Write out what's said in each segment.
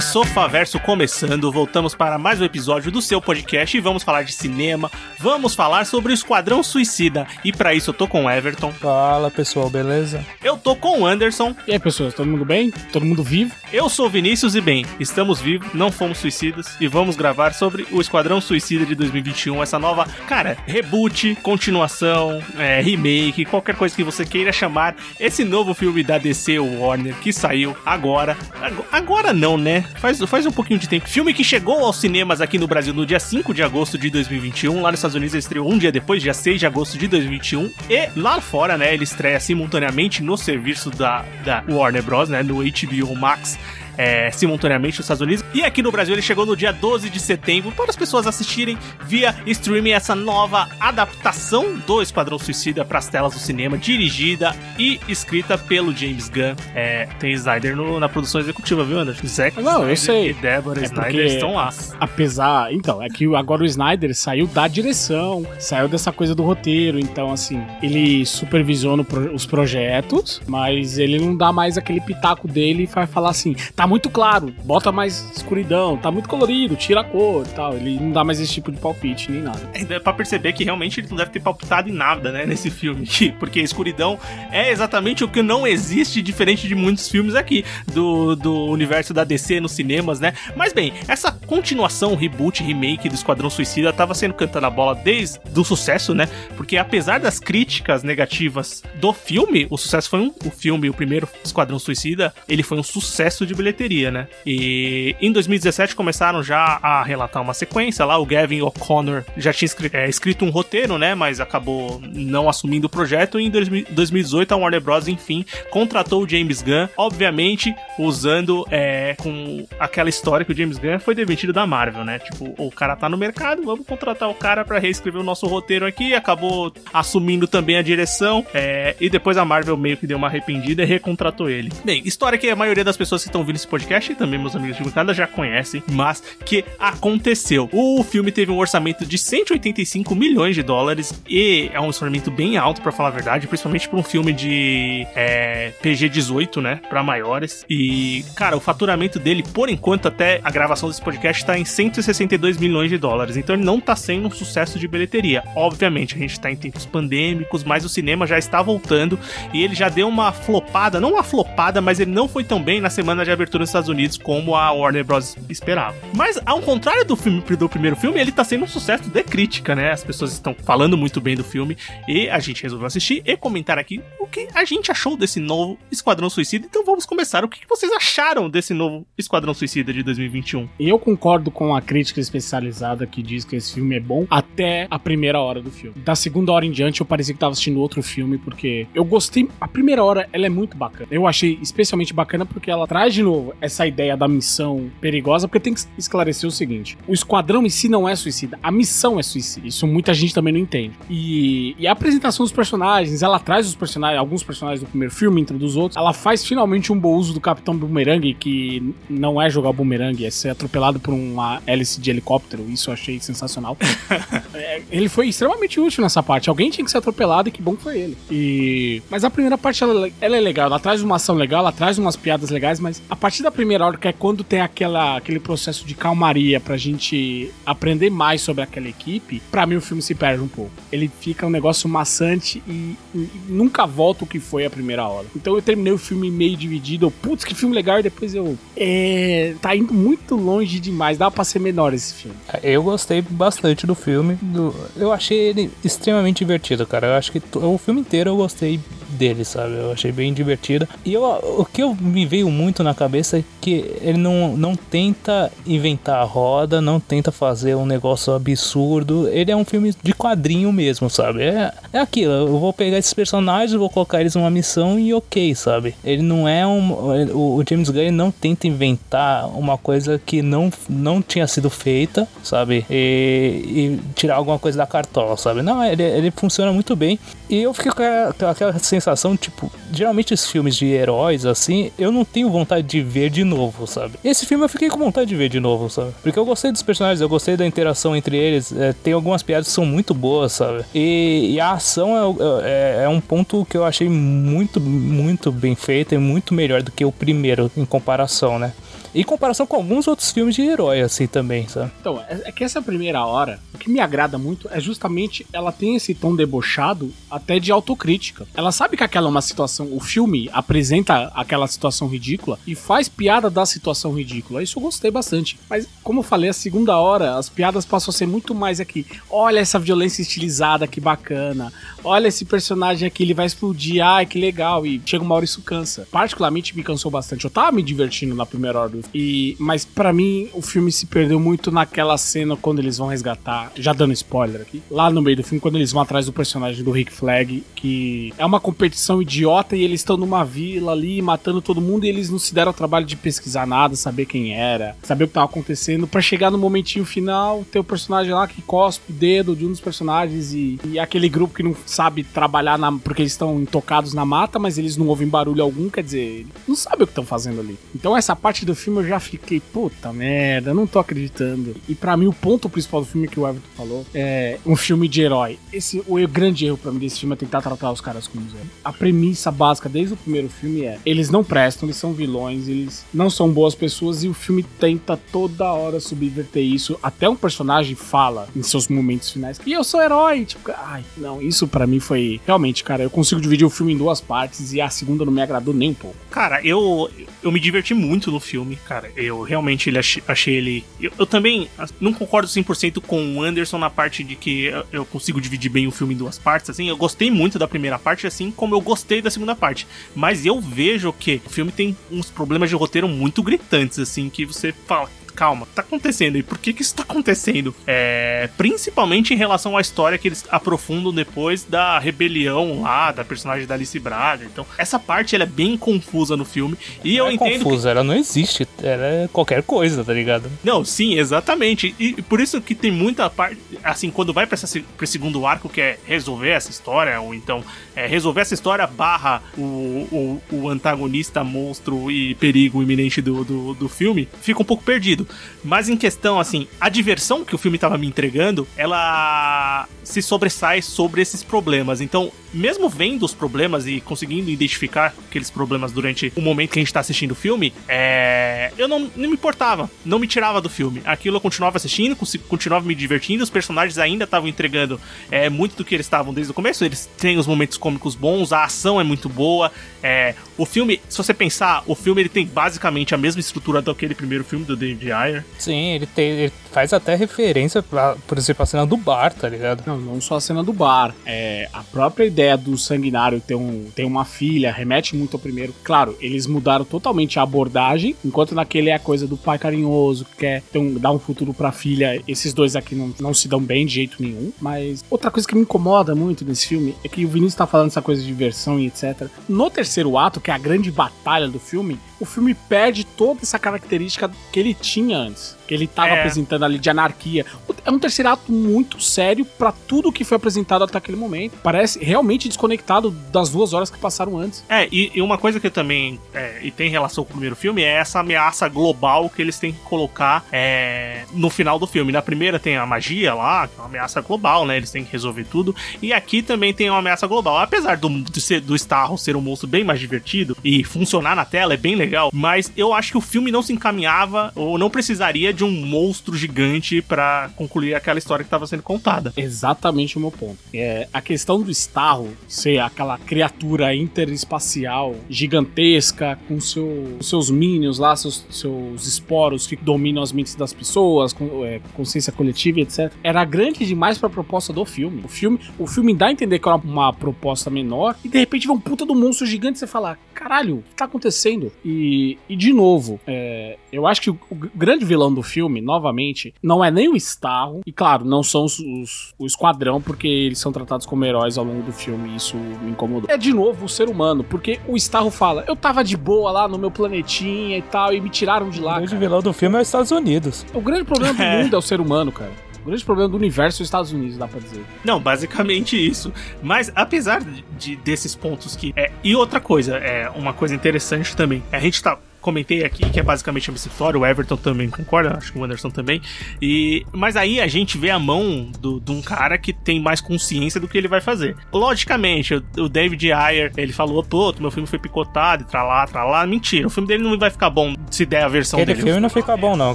Sofaverso começando. Voltamos para mais um episódio do seu podcast e vamos falar de cinema. Vamos falar sobre o Esquadrão Suicida. E para isso eu tô com o Everton, Fala pessoal, beleza? eu tô com o Anderson, E aí, pessoas, todo mundo bem? Todo mundo vivo? eu sou o Vinícius e bem, estamos vivos, não fomos suicidas e vamos gravar sobre o Esquadrão Suicida de 2021, essa nova, cara, reboot, continuação, é, remake, qualquer coisa que você queira chamar, esse novo filme da DC Warner que saiu agora, Ago- agora não, né? Faz, faz um pouquinho de tempo. Filme que chegou aos cinemas aqui no Brasil no dia 5 de agosto de 2021, lá nos Estados Unidos ele estreou um dia depois, dia 6 de agosto de 2021, e lá fora, né, ele estreia simultaneamente no serviço da, da Warner Bros, né, no HBO Max, é, simultaneamente nos Estados Unidos. E aqui no Brasil ele chegou no dia 12 de setembro para as pessoas assistirem via streaming essa nova adaptação do Esquadrão Suicida para as telas do cinema, dirigida e escrita pelo James Gunn. É, tem Snyder no- na produção executiva, viu, Anderson? Zack Não, eu Snyder sei. e Deborah É Snyder porque- estão lá. Apesar. Então, é que agora o Snyder saiu da direção, saiu dessa coisa do roteiro. Então, assim, ele supervisiona os projetos, mas ele não dá mais aquele pitaco dele e vai falar assim: tá muito claro, bota mais escuridão, tá muito colorido, tira a cor e tal. Ele não dá mais esse tipo de palpite nem nada. É pra perceber que realmente ele não deve ter palpitado em nada, né, nesse filme porque escuridão é exatamente o que não existe, diferente de muitos filmes aqui do, do universo da DC nos cinemas, né? Mas bem, essa continuação, reboot, remake do Esquadrão Suicida tava sendo cantando a bola desde o sucesso, né? Porque apesar das críticas negativas do filme, o sucesso foi um, o filme, o primeiro Esquadrão Suicida, ele foi um sucesso de bilheteria, né? E em 2017 começaram já a relatar uma sequência lá, o Gavin O'Connor já tinha escri- é, escrito um roteiro, né? Mas acabou não assumindo o projeto. E em 2000 2018 a Warner Bros. enfim contratou o James Gunn, obviamente usando é, com aquela história que o James Gunn foi demitido da Marvel, né? Tipo, o cara tá no mercado, vamos contratar o cara pra reescrever o nosso roteiro aqui. Acabou assumindo também a direção é, e depois a Marvel meio que deu uma arrependida e recontratou ele. Bem, história que a maioria das pessoas que estão ouvindo esse podcast e também meus amigos de bancada já conhecem, mas que aconteceu. O filme teve um orçamento de 185 milhões de dólares e é um orçamento bem alto, pra falar a verdade, principalmente pra um filme de é, PG-18, né, Pra maiores. E, cara, o faturamento dele, por enquanto, até a gravação desse podcast, tá em 162 milhões de dólares. Então ele não tá sendo um sucesso de bilheteria. Obviamente, a gente tá em tempos pandêmicos, mas o cinema já está voltando e ele já deu uma flopada, não uma flopada, mas ele não foi tão bem na semana de abertura nos Estados Unidos como a Warner Bros. esperava. Mas ao contrário do filme do primeiro filme, ele tá sendo um sucesso de crítica, né? As pessoas estão falando muito bem do filme e a gente resolveu assistir e comentar aqui o que a gente achou desse novo Esquadrão Suicida. Então vamos começar. O que vocês acharam desse novo Esquadrão Suicida de 2021? Eu concordo com a crítica especializada que diz que esse filme é bom até a primeira hora do filme. Da segunda hora em diante, eu parecia que tava assistindo outro filme, porque eu gostei. A primeira hora, ela é muito bacana. Eu achei especialmente bacana porque ela traz de novo essa ideia da missão perigosa, porque tem que esclarecer o seguinte: o esquadrão em si não é suicida, a missão é suicida. Isso muita gente também não entende. E, e a apresentação dos personagens, ela traz os personagens, alguns personagens do primeiro filme, introduz outros. Ela faz finalmente um bom uso do Capitão Boomerang, que não é jogar boomerang, é ser atropelado por uma hélice de helicóptero. Isso eu achei sensacional. É, ele foi extremamente útil nessa parte. Alguém tinha que ser atropelado e que bom que foi ele. E... Mas a primeira parte, ela, ela é legal. Ela traz uma ação legal, ela traz umas piadas legais, mas a partir da primeira hora, que é quando tem aquela, aquele processo de calmaria pra gente aprender mais sobre aquela equipe, pra mim o filme se perde um pouco. Ele fica um negócio maçante e, e nunca volta o que foi a primeira hora. Então eu terminei o filme meio dividido. Putz, que filme legal. E depois eu... É... Tá indo muito longe demais. Dá pra ser menor esse filme. Eu gostei bastante do filme. do- Eu achei ele extremamente divertido, cara. Eu acho que o filme inteiro eu gostei dele, sabe? Eu achei bem divertido. E eu, o que eu me veio muito na cabeça é que ele não, não tenta inventar a roda, não tenta fazer um negócio absurdo. Ele é um filme de quadrinho mesmo, sabe? É, é aquilo, eu vou pegar esses personagens, vou colocar eles numa missão e ok, sabe? Ele não é um. O, o James Gunn não tenta inventar uma coisa que não, não tinha sido feita, sabe? E, e tirar alguma coisa da cartola, sabe? Não, ele, ele funciona muito bem. E eu fiquei com aquela, aquela sensação, tipo, geralmente os filmes de heróis, assim, eu não tenho vontade de ver de novo, sabe? Esse filme eu fiquei com vontade de ver de novo, sabe? Porque eu gostei dos personagens, eu gostei da interação entre eles, é, tem algumas piadas que são muito boas, sabe? E, e a ação é, é, é, um ponto que eu achei muito, muito bem feita e muito melhor do que o primeiro em comparação, né? Em comparação com alguns outros filmes de herói, assim, também, sabe? Então, é, é que essa primeira hora, o que me agrada muito é justamente ela tem esse tom debochado até de autocrítica. Ela sabe que aquela é uma situação, o filme apresenta aquela situação ridícula e faz piada da situação ridícula. Isso eu gostei bastante. Mas, como eu falei, a segunda hora, as piadas passam a ser muito mais aqui. Olha essa violência estilizada, que bacana. Olha esse personagem aqui, ele vai explodir. Ai, que legal. E chega uma hora isso cansa. Particularmente me cansou bastante. Eu tava me divertindo na primeira hora do e Mas para mim, o filme se perdeu muito naquela cena quando eles vão resgatar. Já dando spoiler aqui. Lá no meio do filme, quando eles vão atrás do personagem do Rick Flag, que é uma competição idiota e eles estão numa vila ali matando todo mundo e eles não se deram o trabalho de pesquisar nada, saber quem era, saber o que tava acontecendo, para chegar no momentinho final, ter o personagem lá que cospe o dedo de um dos personagens e, e aquele grupo que não sabe trabalhar na, porque eles estão intocados na mata, mas eles não ouvem barulho algum, quer dizer, não sabe o que estão fazendo ali. Então essa parte do filme filme eu já fiquei, puta merda, não tô acreditando. E para mim o ponto principal do filme que o Everton falou é um filme de herói. Esse o grande erro para mim desse filme é tentar tratar os caras como heróis. A premissa básica desde o primeiro filme é: eles não prestam, eles são vilões, eles não são boas pessoas e o filme tenta toda hora subverter isso. Até um personagem fala em seus momentos finais: "E eu sou herói". Tipo, ai, não, isso para mim foi realmente, cara, eu consigo dividir o filme em duas partes e a segunda não me agradou nem um pouco. Cara, eu eu me diverti muito no filme cara. Eu realmente ele achei, achei ele. Eu, eu, também não concordo 100% com o Anderson na parte de que eu, consigo dividir bem o filme em duas partes. Assim, eu gostei muito da primeira parte, assim como eu gostei da segunda parte. Mas eu vejo que o filme tem uns problemas de roteiro muito gritantes, assim, que você fala, calma, tá acontecendo e por que que isso tá acontecendo? É, principalmente em relação à história que eles aprofundam depois da rebelião lá, da personagem da Alice Braga. Então, essa parte ela é bem confusa no filme e eu é entendo confusa, que... ela não existe, ela é qualquer coisa, tá ligado? Não, sim, exatamente. E por isso que tem muita parte, assim, quando vai para esse segundo arco que é resolver essa história ou então é, resolver essa história barra o, o, o, antagonista monstro e perigo iminente do, do, do filme, fica um pouco perdido. Mas em questão, assim, a diversão que o filme tava me entregando, ela se sobressai sobre esses problemas. Então, mesmo vendo os problemas e conseguindo identificar aqueles problemas durante o momento que a gente tá assistindo o filme, é... eu não, não me importava, não me tirava do filme. Aquilo eu continuava assistindo, continuava me divertindo, os personagens ainda estavam entregando é, muito do que eles estavam desde o começo. Eles têm os momentos cômicos bons, a ação é muito boa. É... O filme, se você pensar, o filme ele tem basicamente a mesma estrutura daquele primeiro filme do David Ayer. Sim, ele, tem, ele faz até referência, pra, por exemplo, a cena do bar, tá ligado? Não, não só a cena do bar. É, a própria ideia do sanguinário ter, um, ter uma filha remete muito ao primeiro. Claro, eles mudaram totalmente a abordagem, enquanto naquele é a coisa do pai carinhoso, que quer um, dar um futuro pra filha. Esses dois aqui não, não se dão bem de jeito nenhum. Mas outra coisa que me incomoda muito nesse filme é que o Vinícius tá falando essa coisa de diversão e etc. No terceiro ato, que é a grande batalha do filme, o filme perde toda essa característica que ele tinha antes que ele estava é. apresentando ali de anarquia. É um terceiro ato muito sério para tudo que foi apresentado até aquele momento. Parece realmente desconectado das duas horas que passaram antes. É, e, e uma coisa que também é, e tem relação com o primeiro filme é essa ameaça global que eles têm que colocar é, no final do filme. Na primeira tem a magia lá, que é uma ameaça global, né? Eles têm que resolver tudo. E aqui também tem uma ameaça global. Apesar do, do, ser, do Starro ser um monstro bem mais divertido e funcionar na tela é bem legal legal, mas eu acho que o filme não se encaminhava ou não precisaria de um monstro gigante pra concluir aquela história que estava sendo contada. Exatamente o meu ponto. É, a questão do Starro ser aquela criatura interespacial gigantesca com seu, seus minions lá, seus, seus esporos que dominam as mentes das pessoas, com, é, consciência coletiva etc. Era grande demais pra proposta do filme. O filme, o filme dá a entender que era uma proposta menor e de repente vem um puta do monstro gigante e você fala, caralho, o que tá acontecendo? E, e de novo, é, eu acho que o, o grande vilão do filme, novamente, não é nem o Starro, e claro, não são os, os- o esquadrão, porque eles são tratados como heróis ao longo do filme, e isso me incomodou. É de novo o ser humano, porque o Starro fala, eu tava de boa lá no meu planetinha e tal, e me tiraram de O lá. grande cara. vilão do filme é os Estados Unidos. O grande problema do É. mundo é o ser humano, cara. O grande problema do universo é os Estados Unidos, dá pra dizer. Não, basicamente isso. Mas apesar de, de- desses pontos que. É, e outra coisa, é uma coisa interessante também. A gente tá. Comentei aqui que é basicamente a mesma história, o Everton também concorda, acho que o Anderson também. E, mas aí a gente vê a mão do- de um cara que tem mais consciência do que ele vai fazer. Logicamente, o, o David Ayer, ele falou, pô, meu filme foi picotado, e tra lá, tra lá. Mentira, o filme dele não vai ficar bom se der a versão Aquele dele. filme não fica bom, não,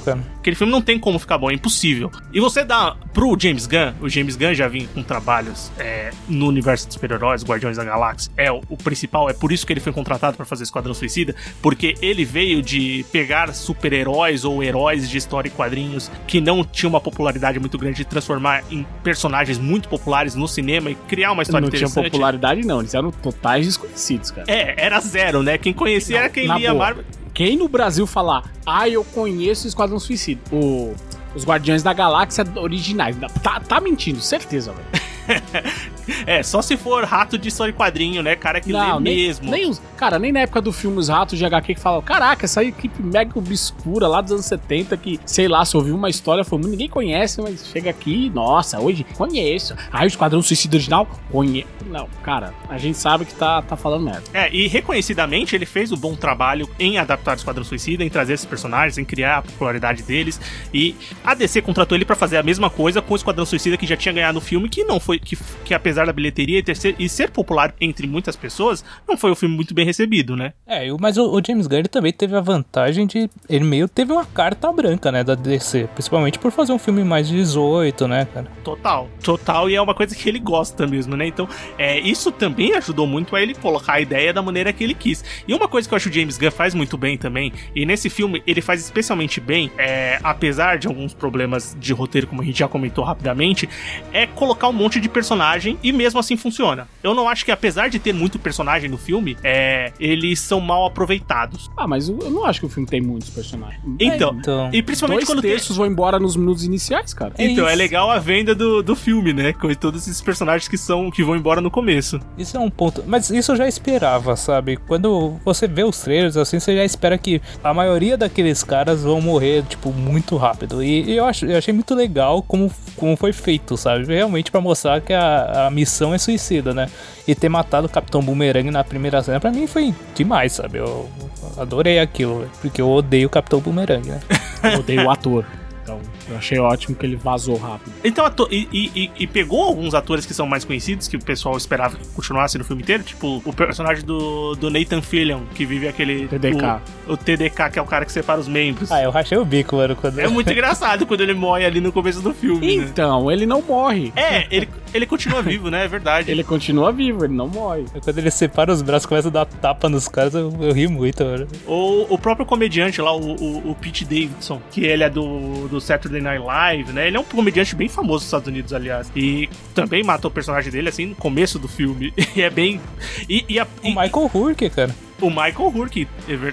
cara. Aquele filme não tem como ficar bom, é impossível. E você dá pro James Gunn, o James Gunn já vinha com trabalhos é, no universo dos super-heróis, Guardiões da Galáxia, é o, o principal, é por isso que ele foi contratado pra fazer Esquadrão Suicida, porque ele veio de pegar super-heróis ou heróis de história e quadrinhos que não tinham uma popularidade muito grande e transformar em personagens muito populares no cinema e criar uma história não tinha interessante. popularidade, não. Eles eram totais desconhecidos, cara. É, era zero, né? Quem conhecia era quem lia boa. Marvel. Quem no Brasil falar, ah, eu conheço o Esquadrão Suicida, o, os Guardiões da Galáxia originais, tá, tá mentindo, certeza, velho. É, só se for rato de história quadrinho, né? Cara que lê nem, mesmo. nem os, cara, nem na época do filme Os Ratos de HQ que falam, caraca, essa equipe mega obscura lá dos anos 70 que, sei lá, se ouviu uma história, muito, ninguém conhece, mas chega aqui, nossa, hoje conheço. Aí o Esquadrão Suicida original, conheço. Não, cara, a gente sabe que tá, tá falando merda. É, e reconhecidamente ele fez um bom trabalho em adaptar o Esquadrão Suicida, em trazer esses personagens, em criar a popularidade deles. E a DC contratou ele pra fazer a mesma coisa com o Esquadrão Suicida que já tinha ganhado o filme, que não foi. Que, que apesar da bilheteria e, ter ser, e ser popular entre muitas pessoas, não foi um filme muito bem recebido, né? É, eu- mas o, o James Gunn também teve a vantagem de. Ele meio teve uma carta branca, né, da DC. Principalmente por fazer um filme mais 18, né, cara? Total, total, e é uma coisa que ele gosta mesmo, né? Então, é, isso também ajudou muito a ele colocar a ideia da maneira que ele quis. E uma coisa que eu acho que o James Gunn faz muito bem também, e nesse filme ele faz especialmente bem, é, apesar de alguns problemas de roteiro, como a gente já comentou rapidamente, é colocar um monte de personagem e mesmo assim funciona. Eu não acho que, apesar de ter muito personagem no filme, é, eles são mal aproveitados. Ah, mas eu não acho que o filme tem muitos personagens. Então, então. e principalmente Dois quando tem. terços vão embora nos minutos iniciais, cara. É Então, é isso. legal a venda do, do filme, né? Com todos esses personagens que são que vão embora no começo. Isso é um ponto. Mas isso eu já esperava, sabe? Quando você vê os trailers assim, você já espera que a maioria daqueles caras vão morrer, tipo, muito rápido. E, e eu, acho, eu achei muito legal como, como foi feito, sabe? Realmente pra mostrar que a, a missão é suicida, né? E ter matado o Capitão Boomerang na primeira cena, pra mim foi demais, sabe? Eu adorei aquilo, porque eu odeio o Capitão Boomerang, né? Eu odeio o ator. Então, eu achei ótimo que ele vazou rápido. Então, e, e- e- pegou alguns atores que são mais conhecidos, que o pessoal esperava que continuasse no filme inteiro, tipo o personagem do, do Nathan Fillion, que vive aquele. TDK. O, o TDK, que é o cara que separa os membros. Ah, eu rachei o bico, mano, quando É muito engraçado quando ele morre ali no começo do filme. né? Então, ele não morre. É, ele, ele continua vivo, né? É verdade. Ele continua vivo, ele não morre. Quando ele separa os braços e começa a dar tapa nos caras, eu, eu ri muito, mano. Ou o próprio comediante lá, o, o, o Pete Davidson, que ele é do, do Saturday Night Live, né? Ele é um comediante bem famoso nos Estados Unidos, aliás. E também matou o personagem dele, assim, no começo do filme. E é bem. E, e a- O Michael Hurk, cara. O Michael Hurk,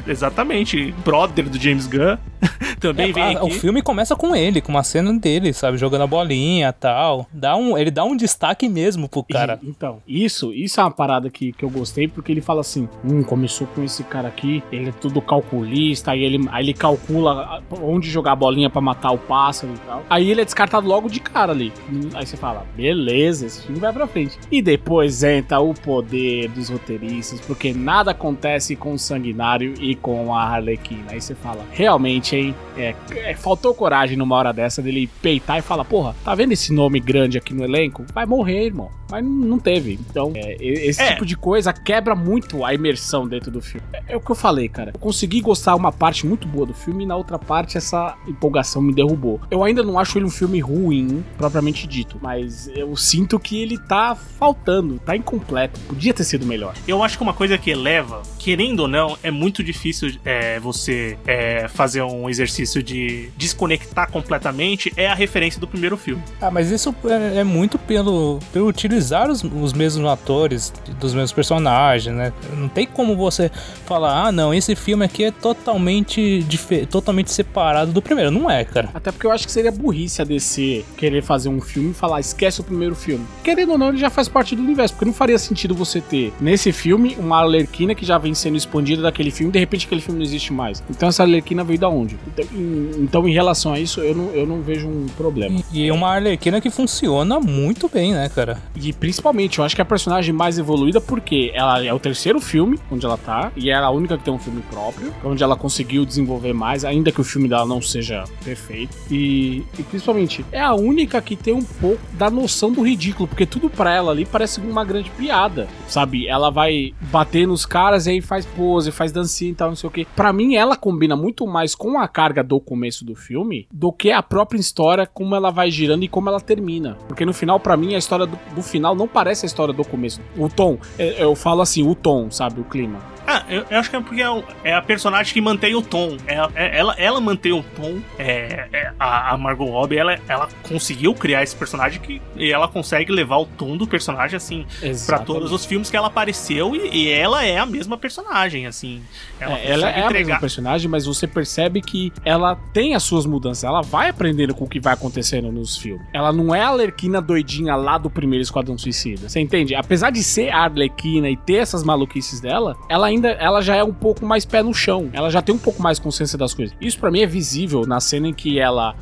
exatamente, brother do James Gunn, também É, vem a- o filme começa com ele, com uma cena dele, sabe, jogando a bolinha e tal. Dá um, ele dá um destaque mesmo pro cara. E, então, isso, isso é uma parada que, que eu gostei, porque ele fala assim: hum, começou com esse cara aqui, ele é tudo calculista, aí ele, aí ele calcula onde jogar a bolinha pra matar o pássaro e tal. Aí ele é descartado logo de cara ali. Aí você fala, beleza, esse filme vai pra frente. E depois entra o poder dos roteiristas, porque nada acontece com o Sanguinário e com a Harlequina. Aí você fala, realmente, hein? é, é, faltou coragem numa hora dessa dele peitar e falar, porra, tá vendo esse nome grande aqui no elenco? Vai morrer, irmão. Mas não teve. Então, é, esse É. tipo de coisa quebra muito a imersão dentro do filme. É, é o que eu falei, cara. Eu consegui gostar uma parte muito boa do filme e na outra parte essa empolgação me derrubou. Eu ainda não acho ele um filme ruim, propriamente dito, mas eu sinto que ele tá faltando, tá incompleto. Podia ter sido melhor. Eu acho que uma coisa que eleva, querendo ou não, é muito difícil é, você é, fazer um exercício de desconectar completamente, é a referência do primeiro filme. Ah, mas isso é, é muito pelo, pelo utilizar os, os mesmos atores, dos mesmos personagens, né? Não tem como você falar, ah, não, esse filme aqui é totalmente, totalmente separado do primeiro. Não é, cara. Até porque eu acho que seria burrice a DC querer fazer um filme e falar, esquece o primeiro filme. Querendo ou não, ele já faz parte do universo, porque não faria sentido você ter, nesse filme, uma Arlequina que já vem sendo expandida daquele filme, e de repente aquele filme não existe mais. Então essa Arlequina veio da onde? Então em, então, em relação a isso, eu não, eu não vejo um problema. E é uma Arlequina que funciona muito bem, né, cara? E principalmente, eu acho que é a personagem mais evoluída porque ela é o terceiro filme onde ela tá, e é a única que tem um filme próprio, onde ela conseguiu desenvolver mais, ainda que o filme dela não seja perfeito. E, e principalmente, é a única que tem um pouco da noção do ridículo, porque tudo pra ela ali parece uma grande piada, sabe? Ela vai bater nos caras e aí faz pose, faz dancinha e tal, não sei o que. Pra mim, ela combina muito mais com a carga do começo do filme do que a própria história, como ela vai girando e como ela termina. Porque no final, pra mim, a história do, do final não parece a história do começo. O tom, é- eu falo assim, o tom, sabe? O clima. Ah, eu, eu acho que é porque é, o- é a personagem que mantém o tom. É, é- ela, ela mantém o tom. É, é- a, a Margot Robbie, ela, ela conseguiu criar esse personagem que, e ela consegue levar o tom do personagem, assim, pra Exatamente. todos os filmes que ela apareceu. E, e ela é a mesma personagem, assim. Ela, É, ela é a mesma personagem, mas você percebe que ela tem as suas mudanças. Ela vai aprendendo com o que vai acontecendo nos filmes. Ela não é a Arlequina doidinha lá do primeiro Esquadrão Suicida. Você entende? Apesar de ser a Arlequina e ter essas maluquices dela, ela ainda ela já é um pouco mais pé no chão. Ela já tem um pouco mais consciência das coisas. Isso pra mim é visível na cena em que ela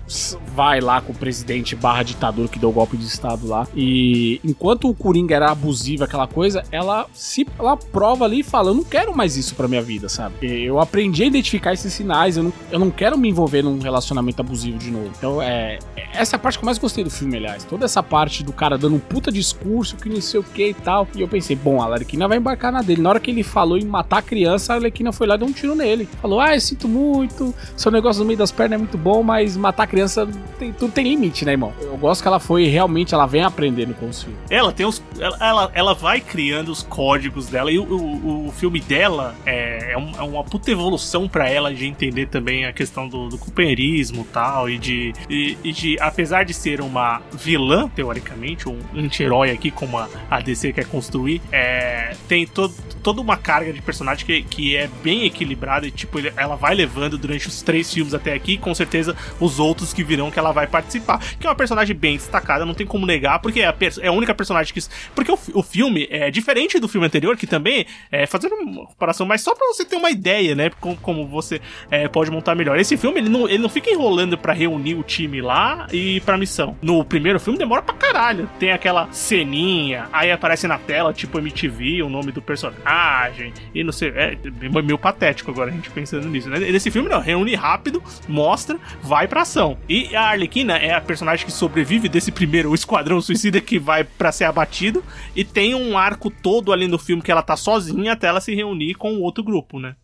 vai lá com o presidente barra ditador que deu o golpe de estado lá. E enquanto o Coringa era abusivo, aquela coisa, ela se ela prova ali e fala: Eu não quero mais isso pra minha vida, sabe? Eu aprendi a identificar esses sinais. Eu não, eu não quero me envolver num relacionamento abusivo de novo. Então, é. Essa é a parte que eu mais gostei do filme, aliás. Toda essa parte do cara dando um puta discurso, que não sei o que e tal. E eu pensei, bom, a Arlequina vai embarcar na dele. Na hora que ele falou em matar a criança, a Arlequina foi lá e deu um tiro nele. Falou: Ah, eu sinto muito, seu negócio no meio das pernas é muito bom, mas matar a criança tem, tudo tem limite, né, irmão? Eu gosto que ela foi realmente, ela vem aprendendo com os filmes. Ela tem os. Ela, ela, ela vai criando os códigos dela e o, o, o filme dela é, é, é uma puta evolução pra ela de entender também a questão do, do companheirismo tal. E de, e, e de, apesar de ser uma vilã, teoricamente, um anti-herói aqui, como a, a DC quer construir, é, tem todo, toda uma carga de personagem que, que é bem equilibrada e, tipo, ele- ela vai levando durante os três filmes até aqui, com certeza os outros que virão que ela vai participar. Que é uma personagem bem destacada, não tem como negar, porque é a, é a única personagem que. Porque o, o filme é diferente do filme anterior, que também é fazendo uma comparação, mas só pra você ter uma ideia, né? Como, como você é, pode montar melhor. Esse filme, ele não, ele não fica enrolando pra reunir o time lá e pra missão. No primeiro filme demora pra caralho. Tem aquela ceninha, aí aparece na tela, tipo MTV, o nome do personagem, e não sei. É meio patético agora a gente pensando nisso, né? Nesse filme, não, reúne rápido, mostra, vai pra ação. E a Arlequina é a personagem que sobrevive desse primeiro esquadrão suicida que vai pra ser abatido, e tem um arco todo ali no filme que ela tá sozinha até ela se reunir com o outro grupo, né?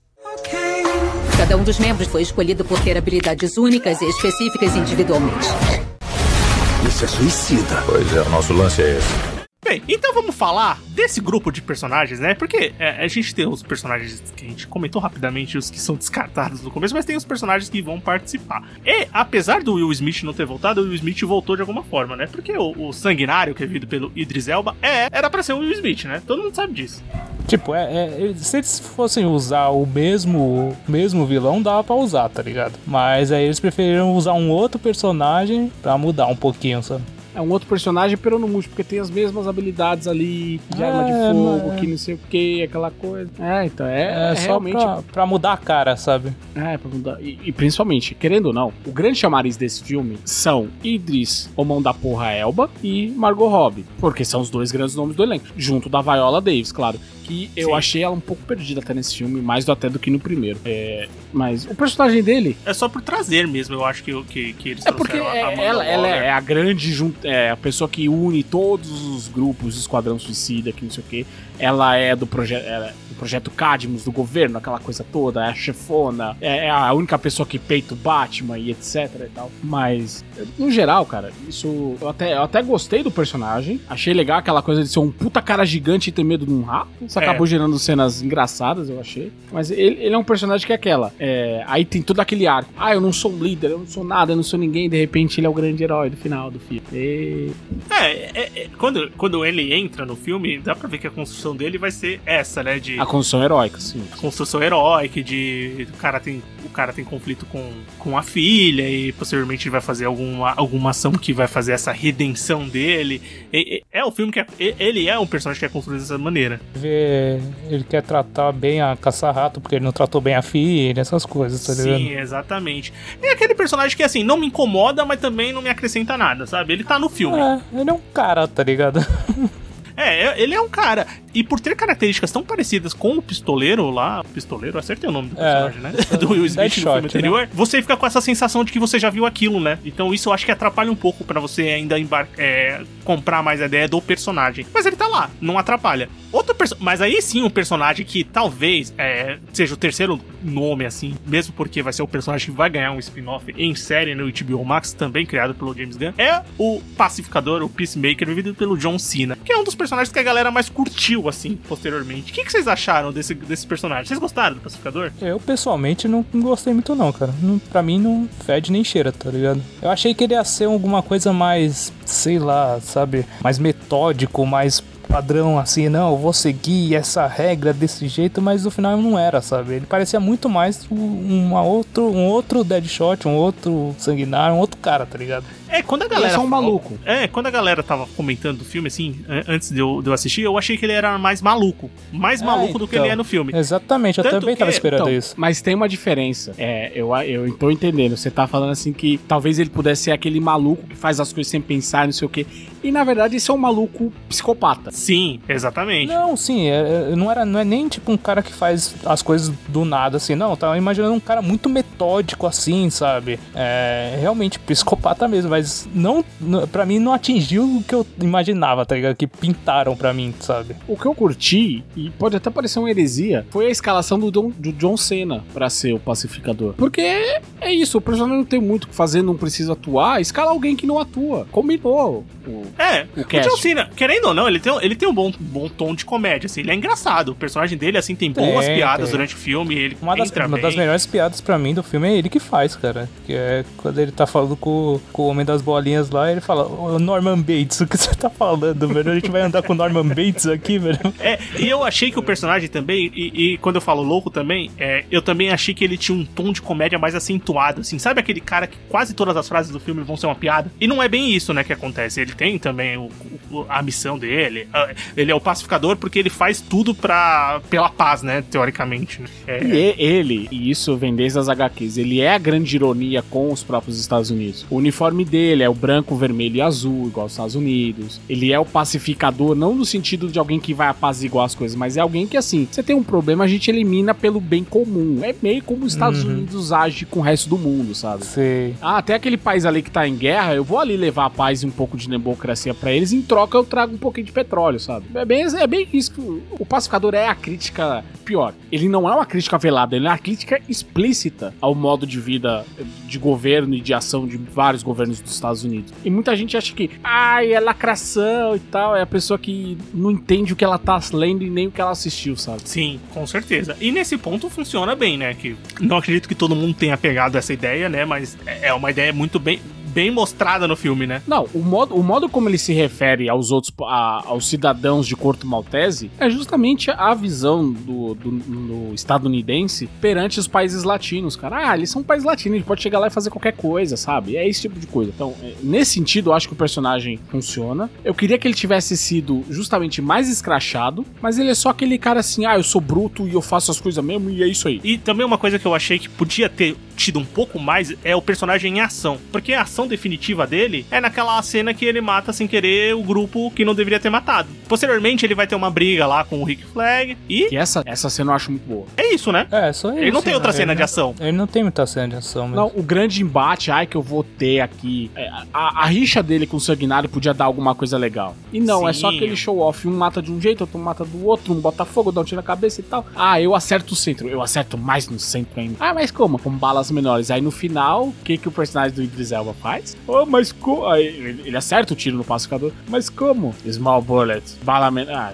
Cada um dos membros foi escolhido por ter habilidades únicas e específicas individualmente. Isso é suicida. Pois é, o nosso lance é esse. Bem, então vamos falar desse grupo de personagens, né? Porque é, a gente tem os personagens que a gente comentou rapidamente, os que são descartados no começo, mas tem os personagens que vão participar. E, apesar do Will Smith não ter voltado, o Will Smith voltou de alguma forma, né? Porque o, o Sanguinário, que é vindo pelo Idris Elba, é, era pra ser o Will Smith, né? Todo mundo sabe disso. Tipo, é, é- se eles fossem usar o mesmo, mesmo vilão, dava pra usar, tá ligado? Mas aí eles preferiram usar um outro personagem pra mudar um pouquinho, sabe? É um outro personagem, pero no múltiplo, porque tem as mesmas habilidades ali, de arma de É, fogo, mas- que não sei o que, aquela coisa. É, então, é, É, é só realmente. pra, pra mudar a cara, sabe? É, pra mudar. E, e principalmente, querendo ou não, o grande chamariz desse filme são Idris, o mão da porra Elba, e Margot Robbie. Porque são os dois grandes nomes do elenco. Junto da Viola Davis, claro. Que eu Sim. achei ela um pouco perdida até nesse filme, mais do até do que no primeiro. É, mas o personagem dele É só por trazer mesmo, eu acho que, que, que eles é porque a é- Amanda ela, ela é a grande jun- é a pessoa que une todos os grupos Esquadrão Suicida, que não sei o que. Ela é do projeto do projeto Cadmus, do governo, aquela coisa toda, é a chefona, é, é a única pessoa que peita o Batman e etc e tal. Mas, no geral, cara, isso. Eu até, eu até gostei do personagem. Achei legal aquela coisa de ser um puta cara gigante e ter medo de um rato. Isso É. acabou gerando cenas engraçadas, eu achei. Mas ele, ele é um personagem que é aquela. é, aí tem todo aquele arco. Ah, eu não sou um líder, eu não sou nada, eu não sou ninguém. De repente ele é o grande herói do final do filme. E... É, é, é, quando, quando ele entra no filme, dá pra ver que a construção dele vai ser essa, né? De A construção heróica, sim. construção heróica, de o cara tem, o cara tem conflito com, com a filha e posteriormente ele vai fazer alguma, alguma ação que vai fazer essa redenção dele. E- e- é um filme que é, ele é um personagem que é construído dessa maneira. Ele quer tratar bem a caça-rato porque ele não tratou bem a filha, essas coisas, tá ligado? Sim, exatamente. É aquele personagem que assim, não me incomoda, mas também não me acrescenta nada, sabe? Ele tá no filme. É, ele é um cara, tá ligado? É, ele é um cara. E por ter características tão parecidas com o pistoleiro lá. Pistoleiro, acertei o nome do É. personagem, né? Do Will Smith no Deadshot, filme anterior. Você fica com essa sensação de que você já viu aquilo, né? Então isso eu acho que atrapalha um pouco pra você ainda embar é, comprar mais a ideia do personagem. Mas ele tá lá, não atrapalha. Outro Mas aí sim, um personagem que talvez é, seja o terceiro nome, assim, mesmo porque vai ser o personagem que vai ganhar um spin-off em série no HBO Max, também criado pelo James Gunn, é o pacificador, o Peacemaker, vivido pelo John Cena, que é um dos personagens que a galera mais curtiu, assim, posteriormente. O que, que vocês acharam desse, desse personagem? Vocês gostaram do pacificador? Eu, pessoalmente, não gostei muito não, cara. Não, pra mim, não fede nem cheira, tá ligado? Eu achei que ele ia ser alguma coisa mais, sei lá, sabe? Mais metódico, mais padrão, assim, não, eu vou seguir essa regra desse jeito, mas no final não era, sabe? Ele parecia muito mais um, uma outro, um outro Deadshot, um outro Sanguinário, um outro cara, tá ligado? É, quando a Ele galera. é só um maluco. É, quando a galera tava comentando do filme, assim, an- antes de eu, de eu assistir, eu achei que ele era mais maluco. Mais Ah, maluco do que então. ele é no filme. Exatamente, eu Tanto também que- tava esperando Então, isso. Mas tem uma diferença. É, eu, eu tô entendendo. Você tá falando assim que talvez ele pudesse ser aquele maluco que faz as coisas sem pensar, não sei o quê. E na verdade, esse é um maluco psicopata. Sim, exatamente. Não, sim, é- é- não, era, não é nem tipo um cara que faz as coisas do nada, assim, não. Eu tava imaginando um cara muito metódico, assim, sabe? É realmente psicopata mesmo, mas não, não para mim não atingiu o que eu imaginava, tá ligado? Que pintaram pra mim, sabe? O que eu curti, e pode até parecer uma heresia, foi a escalação do, Don- do John Cena pra ser o pacificador. Porque é isso, o personagem não tem muito o que fazer, não precisa atuar, escala alguém que não atua. Combinou. O, É, O o. John Cena, querendo ou não, ele tem, um- ele tem um bom, bom tom de comédia, assim, ele é engraçado. O personagem dele, assim, tem boas Tem, piadas tem. durante o filme, ele Uma das, entra uma bem. das melhores piadas pra mim do filme é ele que faz, cara. Que é quando ele tá falando com, com o Homem das Bolinhas lá, ele fala, "Ô, Norman Bates, o que você tá falando, velho? A gente vai andar com o Norman Bates aqui, velho. É, e eu achei que o personagem também, e, e quando eu falo louco também, é, eu também achei que ele tinha um tom de comédia mais acentuado, assim, sabe aquele cara que quase todas as frases do filme vão ser uma piada? E não é bem isso, né, que acontece. Ele tem também o- o- a missão dele, ele é o pacificador porque ele faz tudo pra, pela paz, né, teoricamente. né? É, e- ele, e isso vem desde as HQs, ele é a grande ironia com os próprios Estados Unidos. O uniforme dele é o branco, vermelho e azul, igual aos Estados Unidos. Ele é o pacificador, não no sentido de alguém que vai apaziguar as coisas, mas é alguém que, assim, você tem um problema, a gente elimina pelo bem comum. É meio como os Estados Uhum. Unidos age com o resto do mundo, sabe? Sei. Ah, até aquele país ali que tá em guerra, eu vou ali levar a paz e um pouco de democracia pra eles, em troca eu trago um pouquinho de petróleo, sabe? É bem, é bem isso que o, o pacificador é a crítica pior. Ele não é uma crítica velada, ele é uma crítica explícita ao modo de vida de governo e de ação de vários governos dos Estados Unidos. E muita gente acha que, ai, é lacração e tal, é a pessoa que não entende o que ela tá lendo e nem o que ela assistiu, sabe? Sim, com certeza. E nesse ponto funciona bem, né? Que não acredito que todo mundo tenha pegado essa ideia, né? Mas é é uma ideia muito bem, bem mostrada no filme, né? Não, o modo, o modo como ele se refere aos outros, a- aos cidadãos de Corto Maltese é justamente a visão do, do- do estadunidense perante os países latinos, cara. Ah, eles são um país latino, gente pode chegar lá e fazer qualquer coisa, sabe? É esse tipo de coisa. Então, é, nesse sentido, eu acho que o personagem funciona. Eu queria que ele tivesse sido justamente mais escrachado, mas ele é só aquele cara assim, ah, eu sou bruto e eu faço as coisas mesmo e é isso aí. E também uma coisa que eu achei que podia ter tido um pouco mais é o personagem em ação. Porque a ação definitiva dele é naquela cena que ele mata sem querer o grupo que não deveria ter matado. Posteriormente, ele vai ter uma briga lá com o Rick Flag e E essa, essa cena eu acho muito boa. é isso, né? É, só isso. Ele não tem outra né? cena Ele de não- ação. Ele não tem muita cena de ação, Não, mesmo. o grande embate, ai, que eu vou ter aqui. é, a, a rixa dele com o Sanguinário podia dar alguma coisa legal. E não, é só Sim. aquele show off. Um mata de um jeito, outro mata do outro, um bota fogo, dá um tiro na cabeça e tal. Ah, eu acerto o centro. Eu acerto mais no centro ainda. Ah, mas como? Com balas menores. Aí no final, o que, que o personagem do Idris Elba faz? Oh, mas como? Ele, acerta o tiro no pacificador. Mas como? Small bullets. Bala menor. Ah,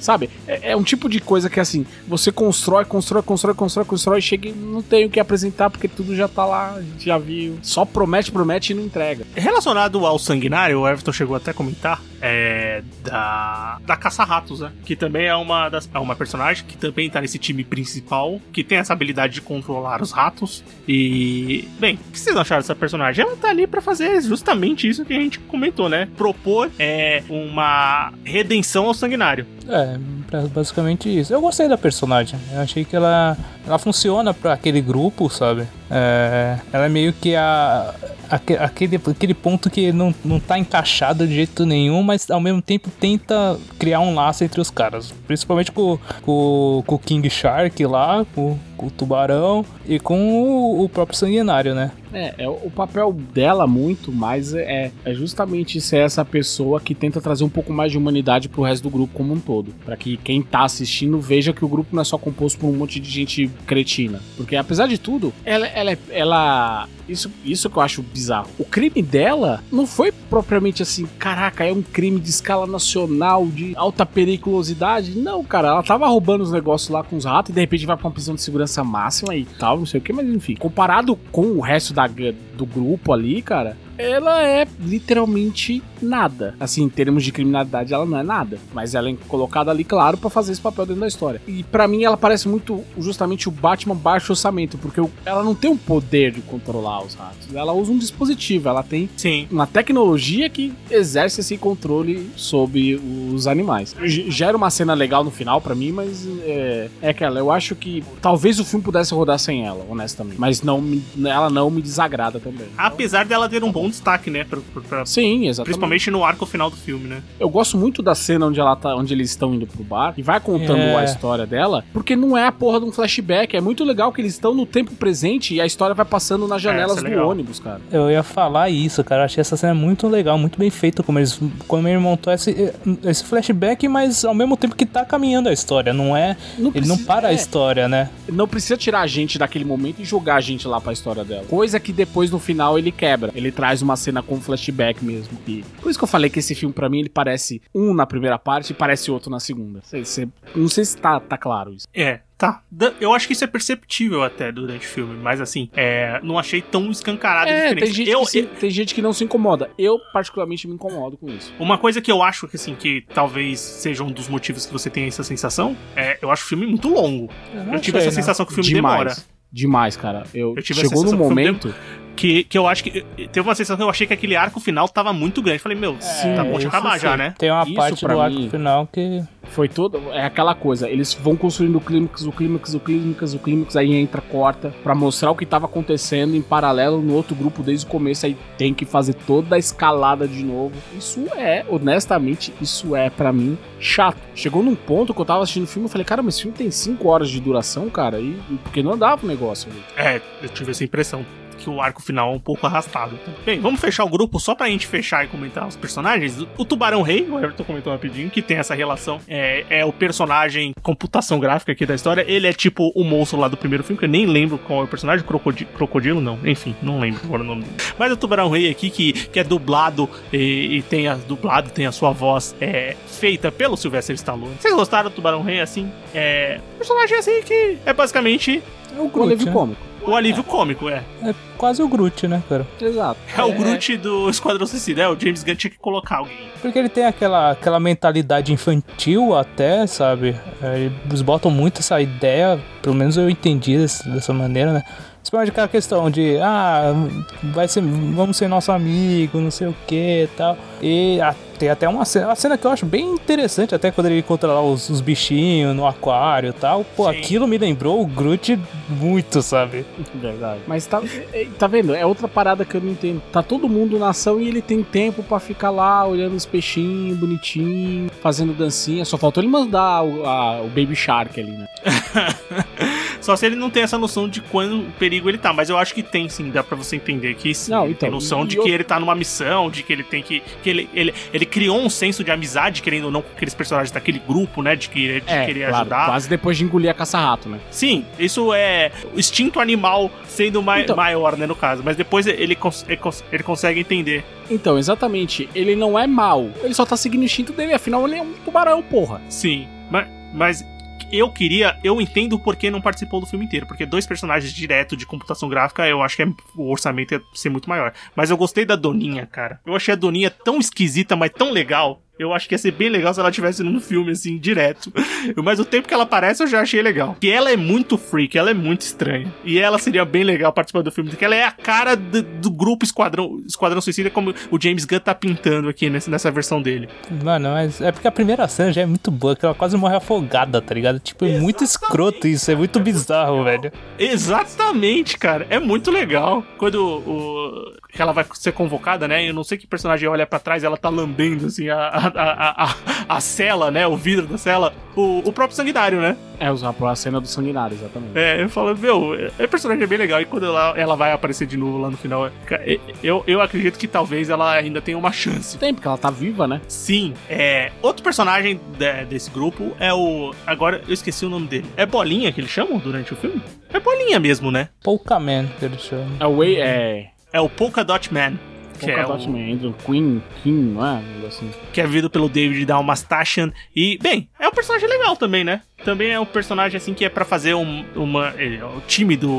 Sabe? É, é um tipo de coisa que assim, você constrói, constrói, constrói, constrói, constrói, chega e não tem o que apresentar porque tudo já tá lá, a gente já viu. Só promete, promete e não entrega. Relacionado ao Sanguinário, o Everton chegou até a comentar, é da, da Caça-Ratos, né? Que também é uma, das, é uma personagem que também tá nesse time principal, que tem essa habilidade de controlar os ratos. E, bem, o que vocês acharam dessa personagem? Ela tá ali pra fazer justamente isso que a gente comentou, né? Propor é, uma redenção ao Sanguinário. É, basicamente isso. Eu gostei da personagem. Eu achei que ela, ela funciona pra aquele grupo, sabe? É, ela é meio que a, aquele, aquele ponto que não, não tá encaixado de jeito nenhum, mas ao mesmo tempo tenta criar um laço entre os caras. Principalmente com, com, com o King Shark lá, com, com o Tubarão e com o, o próprio Sanguinário, né? É, é, o papel dela muito mais é, é justamente ser essa pessoa que tenta trazer um pouco mais de humanidade pro resto do grupo como um todo. Pra que quem tá assistindo veja que o grupo não é só composto por um monte de gente cretina. Porque apesar de tudo, ela, ela, é- ela isso, isso que eu acho bizarro. O crime dela não foi propriamente assim, caraca, é um crime de escala nacional, de alta periculosidade. Não, cara, ela tava roubando os negócios lá com os ratos e de repente vai pra uma prisão de segurança máxima e tal, não sei o que, mas enfim. Comparado com o resto da, do grupo ali, cara, ela é literalmente nada. Assim, em termos de criminalidade, ela não é nada. Mas ela é colocada ali, claro, pra fazer esse papel dentro da história. E pra mim, ela parece muito justamente o Batman baixo orçamento, porque o- ela não tem um poder de controlar os ratos. Ela usa um dispositivo, ela tem Sim. uma tecnologia que exerce esse controle sobre os animais. G- Gera uma cena legal no final pra mim, mas é, é aquela. Eu acho que talvez o filme pudesse rodar sem ela, honestamente. Mas não ela não me desagrada também. Apesar dela ter um bom destaque, né? pra- pra- pra- Sim, exatamente. principalmente no arco final do filme, né? Eu gosto muito da cena onde ela tá, onde eles estão indo pro bar e vai contando É. a história dela, porque não é a porra de um flashback. É muito legal que eles estão no tempo presente e a história vai passando nas janelas isso é do legal. ônibus, cara. Eu ia falar isso, cara. Eu achei essa cena muito legal, muito bem feita, como eles. Como ele montou esse, esse flashback, mas ao mesmo tempo que tá caminhando a história, não é. Não Ele não precisa- para a é. história, né? não precisa tirar a gente daquele momento e jogar a gente lá pra história dela. Coisa que depois no final ele quebra. Ele traz uma cena com flashback mesmo. E por isso que eu falei que esse filme pra mim ele parece um na primeira parte e parece outro na segunda. Cê- cê- não sei se tá, tá claro isso. É, tá. Eu acho que isso é perceptível até durante o filme, mas assim, é, não achei tão escancarado a É, diferença. tem gente, eu, que se- tem gente que não se incomoda. Eu particularmente me incomodo com isso. Uma coisa que eu acho que assim, que talvez seja um dos motivos que você tem essa sensação, é eu acho o filme muito longo. Eu tive essa sensação que o filme Demais. demora. Demais, cara. Eu, Eu tive chegou num sensação que o filme momento. Que, que eu acho que. Teve uma sensação que eu achei que aquele arco final tava muito grande. Falei, meu, tá bom de acabar já, sim. né? Tem uma Isso parte do arco mim- final que. Foi todo. É aquela coisa. Eles vão construindo o clímax, o clímax, o clímax, o clímax, aí entra, corta, pra mostrar o que tava acontecendo em paralelo no outro grupo desde o começo. Aí tem que fazer toda a escalada de novo. Isso é, honestamente, isso é pra mim chato. Chegou num ponto que eu tava assistindo o filme e falei, cara, mas esse filme tem 5 horas de duração, cara, e e porque não andava o negócio. ali. É, eu tive essa impressão. Que o arco final é um pouco arrastado. Bem, vamos fechar o grupo só pra gente fechar e comentar os personagens. O Tubarão Rei, o Everton comentou rapidinho, que tem essa relação. É, é o personagem computação gráfica aqui da história. Ele é tipo o monstro lá do primeiro filme, que eu nem lembro qual é o personagem. Crocodilo, crocodilo não. Enfim, não lembro agora o nome dele. Mas o Tubarão Rei aqui, que, que é dublado e, e tem a dublado, tem a sua voz é, feita pelo Sylvester Stallone. Vocês gostaram do Tubarão Rei assim? É. Personagem assim que é basicamente É o Um Groot. alívio né? cômico. O alívio cômico, é. É quase o Groot, né, cara? Exato. É o Groot do Esquadrão Suicida. É, o James Gunn tinha que colocar alguém. Porque ele tem aquela, aquela mentalidade infantil até, sabe? É, Eles botam muito essa ideia, pelo menos eu entendi desse- dessa maneira, né? Principalmente aquela questão de, ah, vai ser, vamos ser nosso amigo, não sei o que e tal. E a- tem até uma cena, uma cena que eu acho bem interessante, até quando ele encontra lá os, os bichinhos no aquário e tal. Pô, Sim. aquilo me lembrou o Groot muito, sabe? Verdade. Mas tá, é- tá vendo? É outra parada que eu não entendo. Tá todo mundo na ação e ele tem tempo pra ficar lá olhando os peixinhos, bonitinho, fazendo dancinha. Só faltou ele mandar o, a- o Baby Shark ali, né? Só se ele não tem essa noção de quando o perigo ele tá. Mas eu acho que tem sim, dá pra você entender que sim. Não, então, tem noção e- de e que eu- ele tá numa missão, de que ele tem que. que ele, ele, ele criou um senso de amizade, querendo ou não, com aqueles personagens daquele grupo, né? De, que, de querer É, claro, ajudar. quase depois de engolir a caça-rato, né? Sim, isso é o instinto animal sendo mai- Então- maior, né, no caso. Mas depois ele, cons- ele, cons- ele consegue entender. Então, exatamente. Ele não é mal. Ele só tá seguindo o instinto dele. Afinal, ele é um tubarão, porra. Sim, mas, mas eu queria, eu entendo por que não participou do filme inteiro, porque dois personagens direto de computação gráfica, eu acho que é- o orçamento ia ser muito maior. Mas eu gostei da Doninha, cara. Eu achei a Doninha tão esquisita, mas tão legal. Eu acho que ia ser bem legal se ela tivesse num filme assim, direto. Mas o tempo que ela aparece eu já achei legal. Que ela é muito freak, ela é muito estranha. E ela seria bem legal participar do filme, porque ela é a cara do, do grupo Esquadrão, Esquadrão Suicida, como o James Gunn tá pintando aqui nesse- nessa versão dele. Mano, mas é porque a primeira cena já é muito boa, que ela quase morre afogada, tá ligado? Tipo, é muito escroto isso, é muito bizarro, velho. Exatamente, cara. É muito legal. Quando o, ela vai ser convocada, né? Eu não sei que personagem olha pra trás, ela tá lambendo, assim, a, a, a, a, a cela, né? O vidro da cela. O, o próprio sanguinário, né? É, usar a cena do sanguinário, exatamente. É, eu falo, meu, é, o personagem é bem legal. E quando ela, ela vai aparecer de novo lá no final, é, eu, eu acredito que talvez ela ainda tenha uma chance. Tem, porque ela tá viva, né? Sim, é. Outro personagem de- desse grupo é o. Agora eu esqueci o nome dele. É Bolinha que eles chamam durante o filme? É Bolinha mesmo, né? Polka Man, que eles chamam. É o Way, é. É o Polka Dot Man. Que é, o, Man, Andrew Queen, King, não é? Assim. que é vivido pelo David Dalmastian. E, bem, é um personagem legal também, né? Também é um personagem assim que é pra fazer um, uma. É, tímido,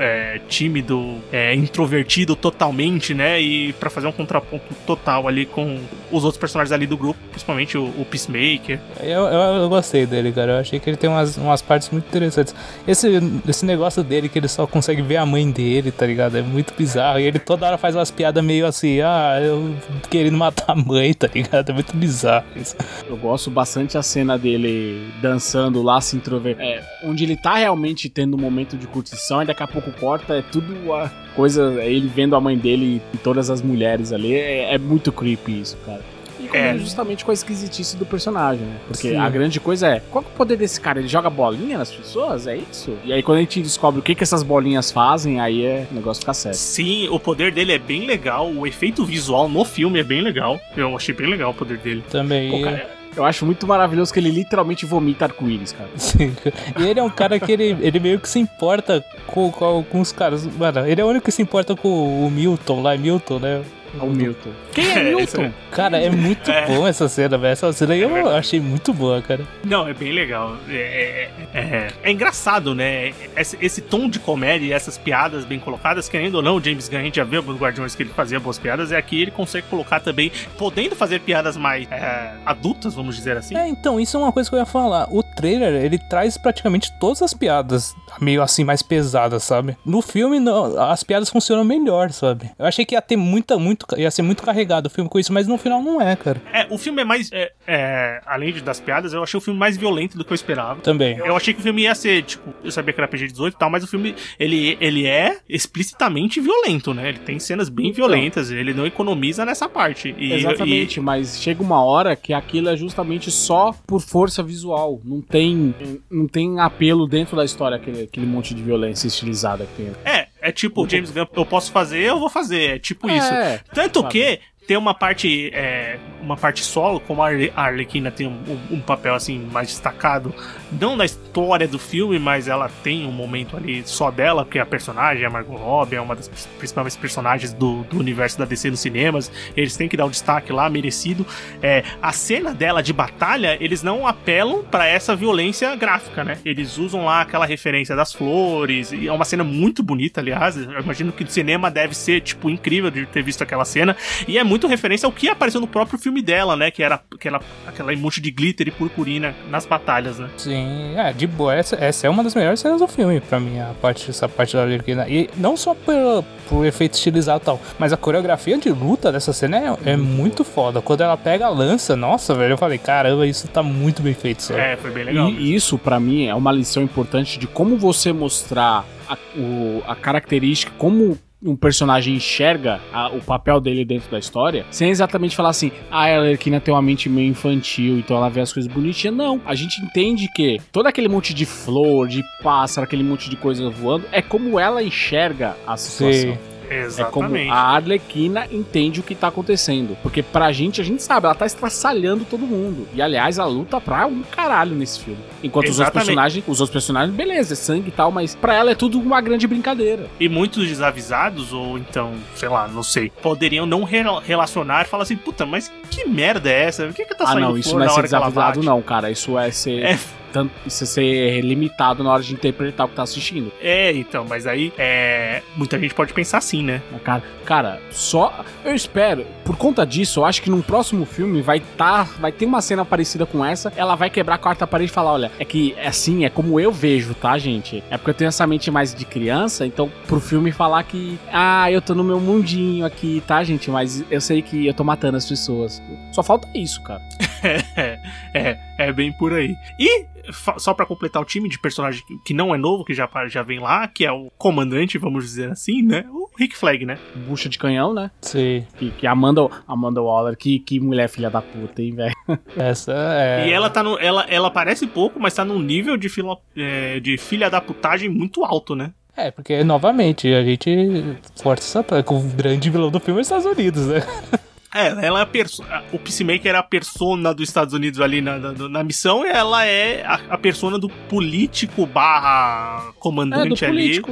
é, tímido, é, introvertido totalmente, né? E pra fazer um contraponto total ali com os outros personagens ali do grupo, principalmente o, o Peacemaker. Eu, eu, eu gostei dele, cara. Eu achei que ele tem umas, umas partes muito interessantes. Esse, esse negócio dele que ele só consegue ver a mãe dele, tá ligado? É muito bizarro. E ele toda hora faz umas piadas meio assim, ah, eu querendo matar a mãe, tá ligado? É muito bizarro isso. Eu gosto bastante a cena dele dançando lá, se introver. É, onde ele tá realmente tendo um momento de curtição e daqui a pouco corta, é tudo a coisa, é ele vendo a mãe dele e todas as mulheres ali. É, é muito creepy isso, cara. E combina É. justamente com a esquisitice do personagem, né? Porque Sim. a grande coisa é, qual que é o poder desse cara? Ele joga bolinha nas pessoas? É isso? E aí quando a gente descobre o que, que essas bolinhas fazem, aí é o negócio fica sério. Sim, o poder dele é bem legal. O efeito visual no filme é bem legal. Eu achei bem legal o poder dele. Também. Pô, cara, eu acho muito maravilhoso que ele literalmente vomita arco-íris, cara. Sim. E ele é um cara que ele, ele meio que se importa com, com, os caras. Mano, ele é o único que se importa com o Milton lá, é Milton, né? O Milton. Quem é É, Milton? Cara, é muito É. bom essa cena, velho. Essa cena aí eu verdade. achei muito boa, cara. Não, é bem legal. É, é- é- é engraçado, né? Esse, esse tom de comédia e essas piadas bem colocadas, querendo ou não, o James Gunn, a gente já viu nos Guardiões que ele fazia boas piadas, e aqui ele consegue colocar também, podendo fazer piadas mais é, adultas, vamos dizer assim. É, então, isso é uma coisa que eu ia falar. O trailer, ele traz praticamente todas as piadas meio assim, mais pesadas, sabe? No filme, não, as piadas funcionam melhor, sabe? Eu achei que ia ter muita, muito, ia ser muito carregado o filme com isso, mas no final não é, cara. É, o filme é mais. é, é, além das piadas, eu achei o filme mais violento do que eu esperava. Também. Eu achei que o filme ia ser, tipo, eu sabia que era PG-18 e tal, mas o filme, ele, ele é explicitamente violento, né? Ele tem cenas bem violentas, ele não economiza nessa parte. E, Exatamente, mas chega uma hora que aquilo é justamente só por força visual. Não tem, não tem apelo dentro da história, aquele, aquele monte de violência estilizada que tem. E, é, é tipo, o James Gunn, eu posso fazer, eu vou fazer. É tipo isso. É, Tanto claro. que tem uma parte é, uma parte solo, como a Arle- a Arlequina tem um, um- papel assim mais destacado, não na história do filme, mas ela tem um momento ali só dela, porque a personagem, a Margot Robbie, é uma das principais personagens do, do universo da DC nos cinemas, eles têm que dar um destaque lá, merecido. É, a cena dela de batalha, eles não apelam pra essa violência gráfica, né? Eles usam lá aquela referência das flores, e é uma cena muito bonita, aliás. Eu imagino que no cinema deve ser, tipo, incrível de ter visto aquela cena. E é muito referência ao que apareceu no próprio filme filme dela, né? Que era aquela, aquela emoji de glitter e purpurina nas batalhas, né? Sim, é, de boa. Essa, essa é uma das melhores cenas do filme, pra mim, a parte, essa parte da Arlequina. E não só por, por efeito estilizado e tal, mas a coreografia de luta dessa cena é, é muito foda. Quando ela pega a lança, nossa, velho, eu falei, caramba, isso tá muito bem feito, sabe? É, foi bem legal. E isso, pra mim, é uma lição importante de como você mostrar a, o- a característica, como um personagem enxerga a- o papel dele dentro da história, sem exatamente falar assim, ah, a Arlequina tem uma mente meio infantil, então ela vê as coisas bonitinhas. Não, a gente entende que todo aquele monte de flor, de pássaro, aquele monte de coisa voando, é como ela enxerga a situação. Sim. É como Exatamente. a Arlequina entende o que tá acontecendo. Porque pra gente, a gente sabe, ela tá estraçalhando todo mundo. E aliás, ela luta pra um caralho nesse filme. Enquanto os outros Exatamente. personagens, os outros personagens, beleza, é sangue e tal, mas pra ela é tudo uma grande brincadeira. E muitos desavisados, ou então, sei lá, não sei, poderiam não re- relacionar e falar assim, puta, mas que merda é essa? Por que, que tá ah, saindo não, isso não é ser desavisado, não, cara. Isso é ser. É, Tanto, isso é ser limitado na hora de interpretar o que tá assistindo. é, então, mas aí é, muita gente pode pensar assim, né? Cara, cara, só. Eu espero, por conta disso, eu acho que num próximo filme vai tá. Vai ter uma cena parecida com essa. Ela vai quebrar a quarta parede e falar: olha, é que é assim, é como eu vejo, tá, gente? É porque eu tenho essa mente mais de criança, então pro filme falar que. Ah, eu tô no meu mundinho aqui, tá, gente? Mas eu sei que eu tô matando as pessoas. Só falta isso, cara. É, é, é bem por aí. E, só pra completar o time de personagem que- não é novo, que já, já vem lá, que é o comandante, vamos dizer assim, né? O Rick Flag, né? Bucha de canhão, né? Sim. Que, que Amanda, Amanda Waller, que, que mulher filha da puta, hein, velho? Essa é. E ela tá no. Ela, ela parece pouco, mas tá num nível de, fila, é, de filha da putagem muito alto, né? É, porque, novamente, a gente força essa o grande vilão do filme é os Estados Unidos, né? É, ela é a perso o Peacemaker é a persona dos Estados Unidos ali na, na, na missão e ela é a, a persona do político barra comandante ali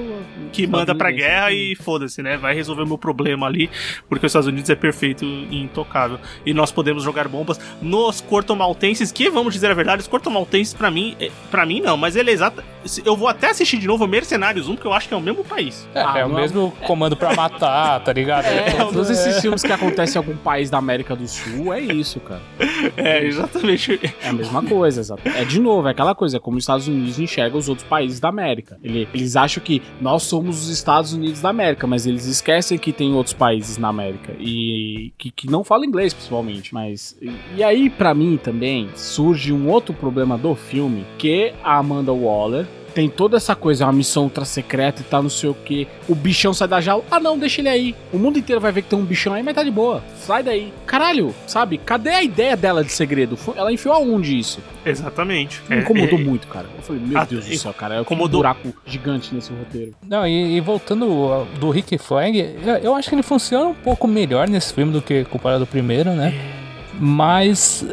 que manda pra guerra e foda-se, né? Vai resolver o meu problema ali, porque os Estados Unidos é perfeito e intocável. E nós podemos jogar bombas nos cortomaltenses, que vamos dizer a verdade, os cortomaltenses pra mim, é- pra mim não, mas ele é exato. Eu vou até assistir de novo Mercenários 1, porque eu acho que é o mesmo país. É, Ah, é o é- mesmo comando pra matar, tá ligado? É, Todo- todos é. esses filmes que acontecem em algum país da América do Sul, é isso, cara. É, exatamente. É a mesma coisa, exato. É de novo, é aquela coisa, é como os Estados Unidos enxergam os outros países da América. Ele- eles acham que nós somos os Estados Unidos da América, mas eles esquecem que tem outros países na América e que, que não falam inglês, principalmente. Mas e, e aí, pra mim também surge um outro problema do filme, que a Amanda Waller tem toda essa coisa, é uma missão ultra secreta e tal, não sei o que. O bichão sai da jaula. Ah, não, deixa ele aí. O mundo inteiro vai ver que tem um bichão aí, mas tá de boa. Sai daí. Caralho, sabe? Cadê a ideia dela de segredo? Ela enfiou aonde isso? Exatamente. Me É, incomodou é, muito, cara. Eu falei, meu Ah, Deus do céu, cara. É um buraco gigante nesse roteiro. Não, e, e voltando do Rick Flag, eu, eu acho que ele funciona um pouco melhor nesse filme do que comparado ao primeiro, né? Mas.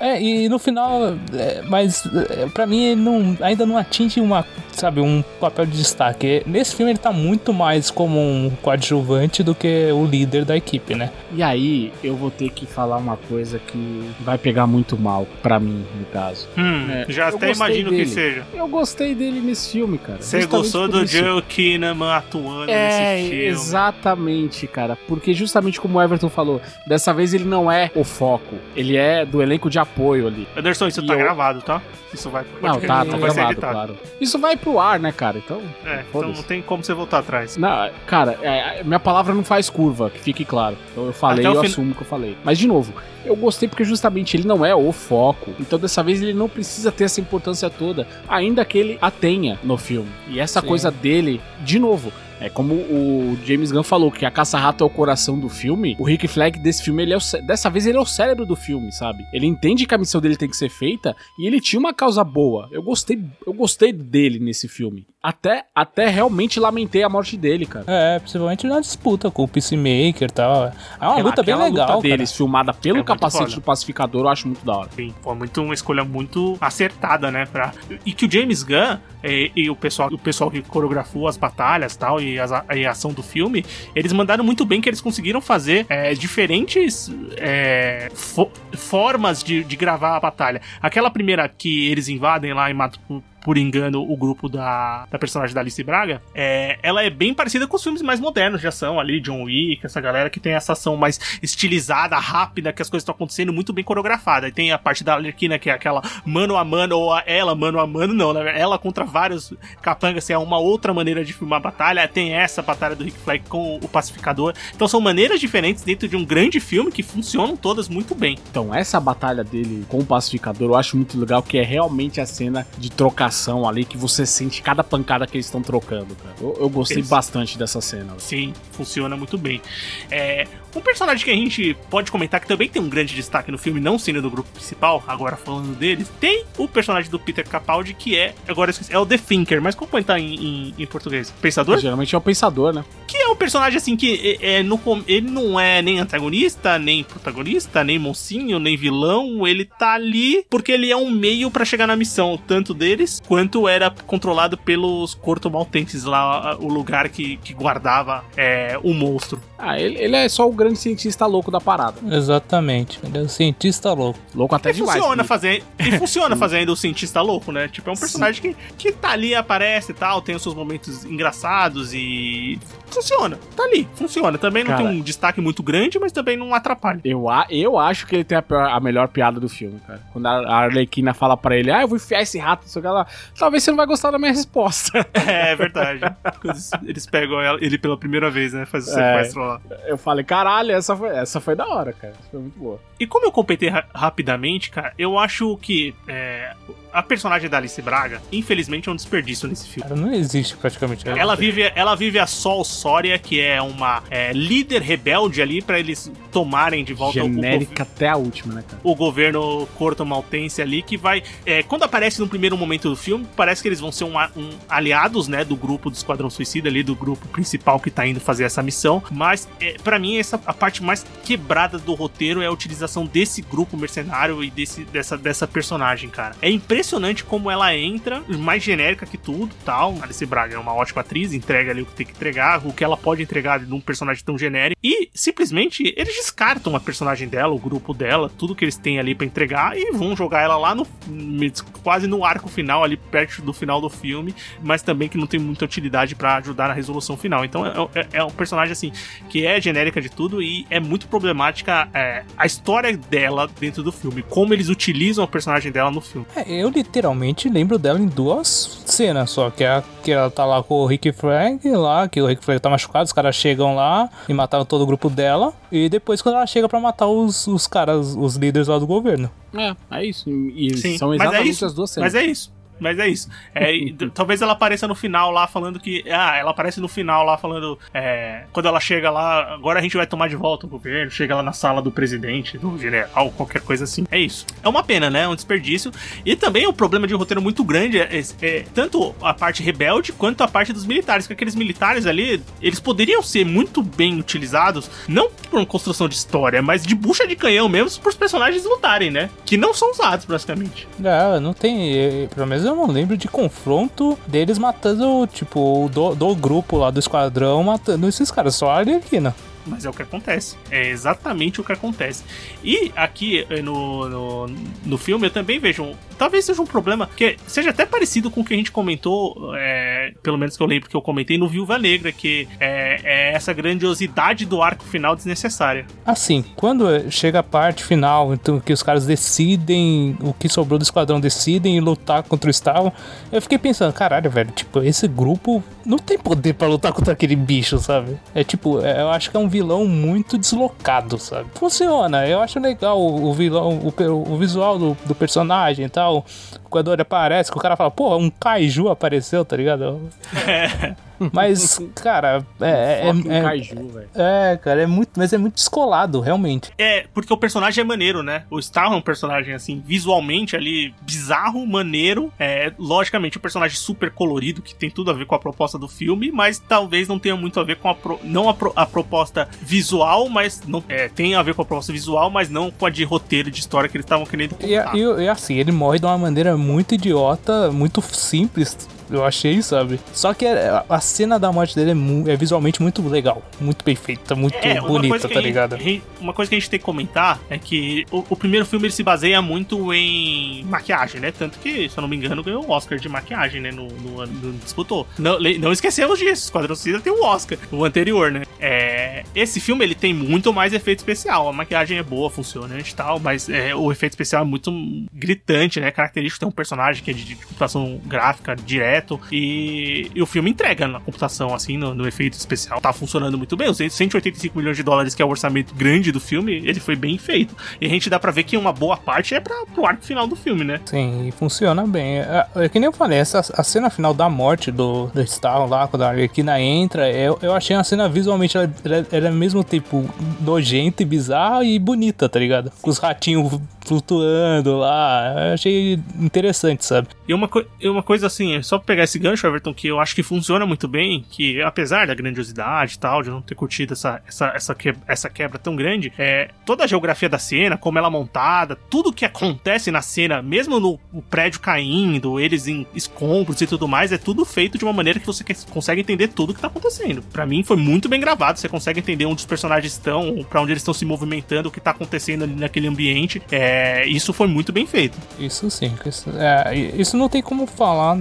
É, e no final, é, mas é, pra mim ele não, ainda não atinge uma, sabe, um papel de destaque. Nesse filme ele tá muito mais como um coadjuvante do que o líder da equipe, né? E aí, eu vou ter que falar uma coisa que vai pegar muito mal pra mim, no caso. hum, É, já eu até gostei imagino dele. que seja. Eu gostei dele nesse filme, cara. Você gostou do. Joe Kinnaman atuando É, nesse filme? exatamente, cara. Porque justamente como o Everton falou, dessa vez ele não é o foco. Ele é do elenco de apoio ali. Anderson, isso E tá eu- gravado, tá? Isso vai, Não, tá, tá não gravado, claro. Isso vai pro ar, né, cara? Então. É, então não tem como você voltar atrás. Não, cara, é, minha palavra não faz curva, que fique claro. Então eu falei, eu fin- assumo que eu falei. Mas, de novo, eu gostei porque justamente ele não é o foco. Então, dessa vez, ele não precisa ter essa importância toda, ainda que ele a tenha no filme. E essa Sim. coisa dele, de novo. É como o James Gunn falou, que a Caça-Rato é o coração do filme. O Rick Flag desse filme, ele é o dessa vez ele é o cérebro do filme, sabe? Ele entende que a missão dele tem que ser feita e ele tinha uma causa boa. Eu gostei, eu gostei dele nesse filme. Até, até realmente lamentei a morte dele, cara. É, principalmente na disputa com o Peacemaker e tal. É uma Aquela- luta bem legal, luta deles, filmada pelo É capacete do pacificador, eu acho muito da hora. Sim, foi muito uma escolha muito acertada, né? Pra... E que o James Gunn e, e o, pessoal, o pessoal que coreografou as batalhas tal, e, as- e a ação do filme, eles mandaram muito bem que eles conseguiram fazer é, diferentes é, fo- formas de, de gravar a batalha. Aquela primeira que eles invadem lá e matam por engano, o grupo da, da personagem da Alice Braga, é, ela é bem parecida com os filmes mais modernos de ação ali, John Wick, essa galera que tem essa ação mais estilizada, rápida, que as coisas estão acontecendo muito bem coreografada. E tem a parte da Arlequina, que é aquela mano a mano, ou ela mano a mano, não, né? Ela contra vários capangas, assim, é uma outra maneira de filmar a batalha. Tem essa batalha do Rick Flag com o pacificador. Então são maneiras diferentes dentro de um grande filme que funcionam todas muito bem. Então, essa batalha dele com o pacificador eu acho muito legal, que é realmente a cena de ali, que você sente cada pancada que eles estão trocando, cara. Eu, eu gostei Isso. bastante dessa cena. Sim, funciona muito bem. É, um personagem que a gente pode comentar que também tem um grande destaque no filme, não sendo do grupo principal, agora falando deles, tem o personagem do Peter Capaldi, que é, agora esqueci, é o The Thinker, mas como comentar em, em, em português? Pensador? Geralmente é o pensador, né? Que é um personagem assim que é, é, no, ele não é nem antagonista, nem protagonista, nem mocinho, nem vilão. Ele tá ali porque ele é um meio pra chegar na missão, tanto deles quanto era controlado pelos cortomaltenses lá, o lugar que, que guardava é, o monstro. Ah, ele, ele é só o grande cientista louco da parada. Exatamente. Ele é um cientista louco. Louco até E demais. funciona, né? fazer, e funciona fazendo o cientista louco, né? Tipo, é um personagem que, que tá ali, aparece e tal, tem os seus momentos engraçados e. Funciona, tá ali, funciona. Também não Cara. tem um destaque muito grande, mas também não atrapalha. Eu, a- eu acho que ele tem a, pior- a melhor piada do filme, cara. Quando a Arlequina fala pra ele, ah, eu vou enfiar esse rato, sei o lá. Talvez você não vai gostar da minha resposta. É verdade. Quando eles- eles pegam ela- ele pela primeira vez, né? Faz o É. sequestro Eu falei, caralho, essa foi, essa foi da hora, cara. Essa foi muito boa. E como eu completei ra- rapidamente, cara, eu acho que é, a personagem da Alice Braga, infelizmente, é um desperdício nesse filme. Cara, não existe praticamente. Ela vive, ela vive a Sol Sória, que é uma é, líder rebelde ali pra eles tomarem de volta o, o, Genérica até a última, né, cara? o governo corto-maltense ali, que vai. é, quando aparece no primeiro momento do filme, parece que eles vão ser um, um aliados, né, do grupo do Esquadrão Suicida ali, do grupo principal que tá indo fazer essa missão. Mas, é, para mim, essa a parte mais quebrada do roteiro é a utilização desse grupo mercenário e desse, dessa, dessa personagem, cara. É impressionante como ela entra, mais genérica que tudo tal. Alice Braga é uma ótima atriz, entrega ali o que tem que entregar, o que ela pode entregar de um personagem tão genérico. E simplesmente eles descartam a personagem dela, o grupo dela, tudo que eles têm ali pra entregar e vão jogar ela lá no quase no arco final, ali perto do final do filme, mas também que não tem muita utilidade pra ajudar na resolução final. Então é, é- é um personagem assim que é genérica de tudo e é muito problemática é, a história dela dentro do filme, como eles utilizam a personagem dela no filme. É, eu literalmente lembro dela em duas cenas só. Que, é que ela tá lá com o Rick Flag lá, que o Rick Flag tá machucado, os caras chegam lá e mataram todo o grupo dela. E depois quando ela chega pra matar os, os caras, os líderes lá do governo. É, é isso. E Sim, são é exatamente isso, as duas cenas. Mas é isso. Mas é isso. É, talvez ela apareça no final lá falando que. Ah, ela aparece no final lá falando. é, quando ela chega lá, agora a gente vai tomar de volta o governo. Chega lá na sala do presidente, do general, qualquer coisa assim. É isso. É uma pena, né? É um desperdício. E também o problema de um roteiro muito grande é, é- é tanto a parte rebelde quanto a parte dos militares. Que aqueles militares ali, eles poderiam ser muito bem utilizados, não por uma construção de história, mas de bucha de canhão mesmo, para os personagens lutarem, né? Que não são usados, basicamente. É, não tem. Pelo menos eu não lembro de confronto deles matando, tipo, do, do grupo lá do esquadrão matando esses caras, só a Arlequina. Mas é o que acontece. É exatamente o que acontece. E aqui eh, no, no, no filme eu também vejo. talvez seja um problema que seja até parecido com o que a gente comentou, é, pelo menos que eu lembro que eu comentei no Viúva Negra, que é, é essa grandiosidade do arco final desnecessária. Assim, quando chega a parte final, então que os caras decidem, o que sobrou do esquadrão decidem lutar contra o Estavam, eu fiquei pensando, caralho, velho, tipo, esse grupo não tem poder pra lutar contra aquele bicho, sabe? É tipo, é, eu acho que é um vilão muito deslocado, sabe? Funciona, eu acho legal o, o vilão, o, o visual do, do personagem e tal. Quando ele aparece, que o cara fala, porra, um kaiju apareceu, tá ligado? Mas, cara, é. é, é- velho. é, cara, é muito. Mas é muito descolado, realmente. É, porque o personagem é maneiro, né? O Star é um personagem, assim, visualmente ali, bizarro, maneiro. É, logicamente, um personagem super colorido, que tem tudo a ver com a proposta do filme, mas talvez não tenha muito a ver com a. pro- não a, pro- a proposta visual, mas. Não, é, tem a ver com a proposta visual, mas não com a de roteiro, de história que eles estavam querendo E, contar. e, e assim, ele morre de uma maneira muito idiota, muito simples. Eu achei, sabe? Só que a, a cena da morte dele é, mu- é visualmente muito legal, muito bem feita, muito É, bonita, tá gente- ligado? uma coisa que a gente tem que comentar é que o, o primeiro filme ele se baseia muito em maquiagem, né? Tanto que, se eu não me engano, ganhou o Oscar de maquiagem, né? No, no ano no- disputou. Não, não esquecemos disso, Esquadrão Suicida tem o Oscar, o anterior, né? É, esse filme ele tem muito mais efeito especial. A maquiagem é boa, funcionante e tal, mas é, o efeito especial é muito gritante, né? Característico tem um personagem que é de, computação gráfica e, e o filme entrega na computação, assim, no, no efeito especial. Tá funcionando muito bem. Os 185 milhões de dólares, que é o orçamento grande do filme, ele foi bem feito. E a gente dá pra ver que uma boa parte é pra, pro arco final do filme, né? Sim, funciona bem. É, é que nem eu falei, essa, a cena final da morte do, do Stalin lá, quando a Arlequina entra, eu, eu achei uma cena visualmente, ela, ela é mesmo tipo nojenta e bizarra e bonita, tá ligado? Com os ratinhos flutuando lá. Eu achei interessante, sabe? E uma, co- e uma coisa assim, só pra pegar esse gancho, Everton, que eu acho que funciona muito bem, que apesar da grandiosidade e tal, de não ter curtido essa, essa, essa, que- essa quebra tão grande, é, toda a geografia da cena, como ela é montada, tudo que acontece na cena, mesmo no, no prédio caindo, eles em escombros e tudo mais, é tudo feito de uma maneira que você consegue entender tudo que tá acontecendo. Pra mim foi muito bem gravado, você consegue entender onde os personagens estão, pra onde eles estão se movimentando, o que tá acontecendo ali naquele ambiente. É, isso foi muito bem feito. Isso sim, isso, é, isso não tem como falar.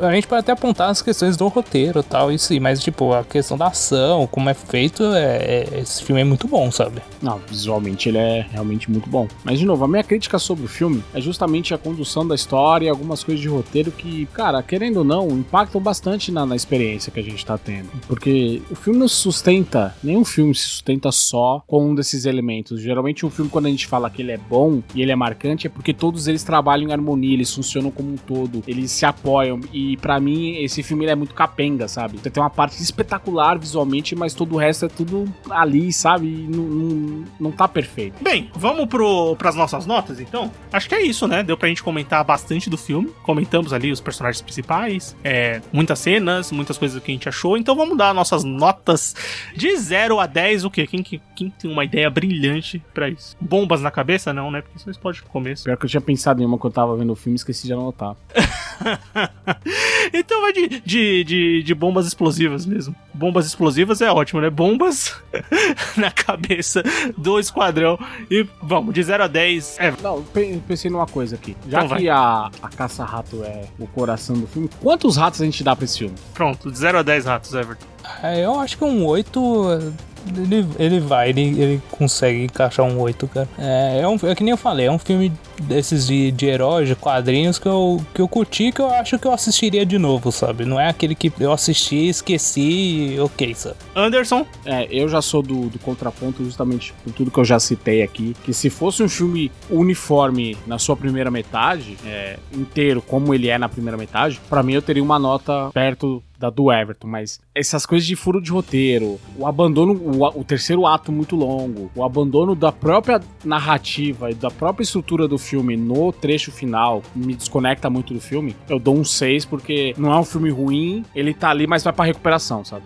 A gente pode até apontar as questões do roteiro e tal, isso sim, mas tipo, a questão da ação, como é feito, é, é- esse filme é muito bom, sabe? Não, visualmente ele é realmente muito bom. Mas, de novo, a minha crítica sobre o filme é justamente a condução da história e algumas coisas de roteiro que, cara, querendo ou não, impactam bastante na, na experiência que a gente tá tendo. Porque o filme não se sustenta, nenhum filme se sustenta só com um desses elementos. Geralmente, um filme, quando a gente fala que ele é bom e ele é marcante, é porque todos eles trabalham em harmonia, eles funcionam como um todo, eles se apoiam. E pra mim, esse filme é muito capenga, sabe? Tem uma parte espetacular visualmente, mas todo o resto é tudo ali, sabe? E não, não, não tá perfeito. Bem, vamos pro, pras nossas notas, então? Acho que é isso, né? Deu pra gente comentar bastante do filme. Comentamos ali os personagens principais, é, muitas cenas, muitas coisas que a gente achou. Então vamos dar nossas notas de 0 a 10. O quê? Quem, que- quem tem uma ideia brilhante pra isso? Bombas na cabeça? Não, né? Porque isso explode no começo. Pior que eu tinha pensado em uma quando eu tava vendo o filme e esqueci de anotar. então vai de, de, de, de bombas explosivas mesmo. Bombas explosivas é ótimo, né? Bombas na cabeça do esquadrão. E vamos, de 0 a 10. É, Não, pensei numa coisa aqui. Já Então que a, a caça-rato é o coração do filme, quantos ratos a gente dá pra esse filme? pronto, de 0 a 10 ratos, Everton. É, eu acho que um 8. Ele, ele vai, ele, ele consegue encaixar um 8, cara. É, é, um, é que nem eu falei, é um filme desses de, de heróis, de quadrinhos que eu, que eu curti que eu acho que eu assistiria de novo, sabe? Não é aquele que eu assisti, esqueci e ok, sabe? Anderson, É, eu já sou do, do contraponto justamente por tudo que eu já citei aqui, que se fosse um filme uniforme na sua primeira metade, é, inteiro como ele é na primeira metade, pra mim eu teria uma nota perto da do Everton, mas essas coisas de furo de roteiro, o abandono, o, o terceiro ato muito longo, o abandono da própria narrativa e da própria estrutura do filme no trecho final me desconecta muito do filme. Eu dou um 6 porque não é um filme ruim, ele tá ali, mas vai pra recuperação, sabe?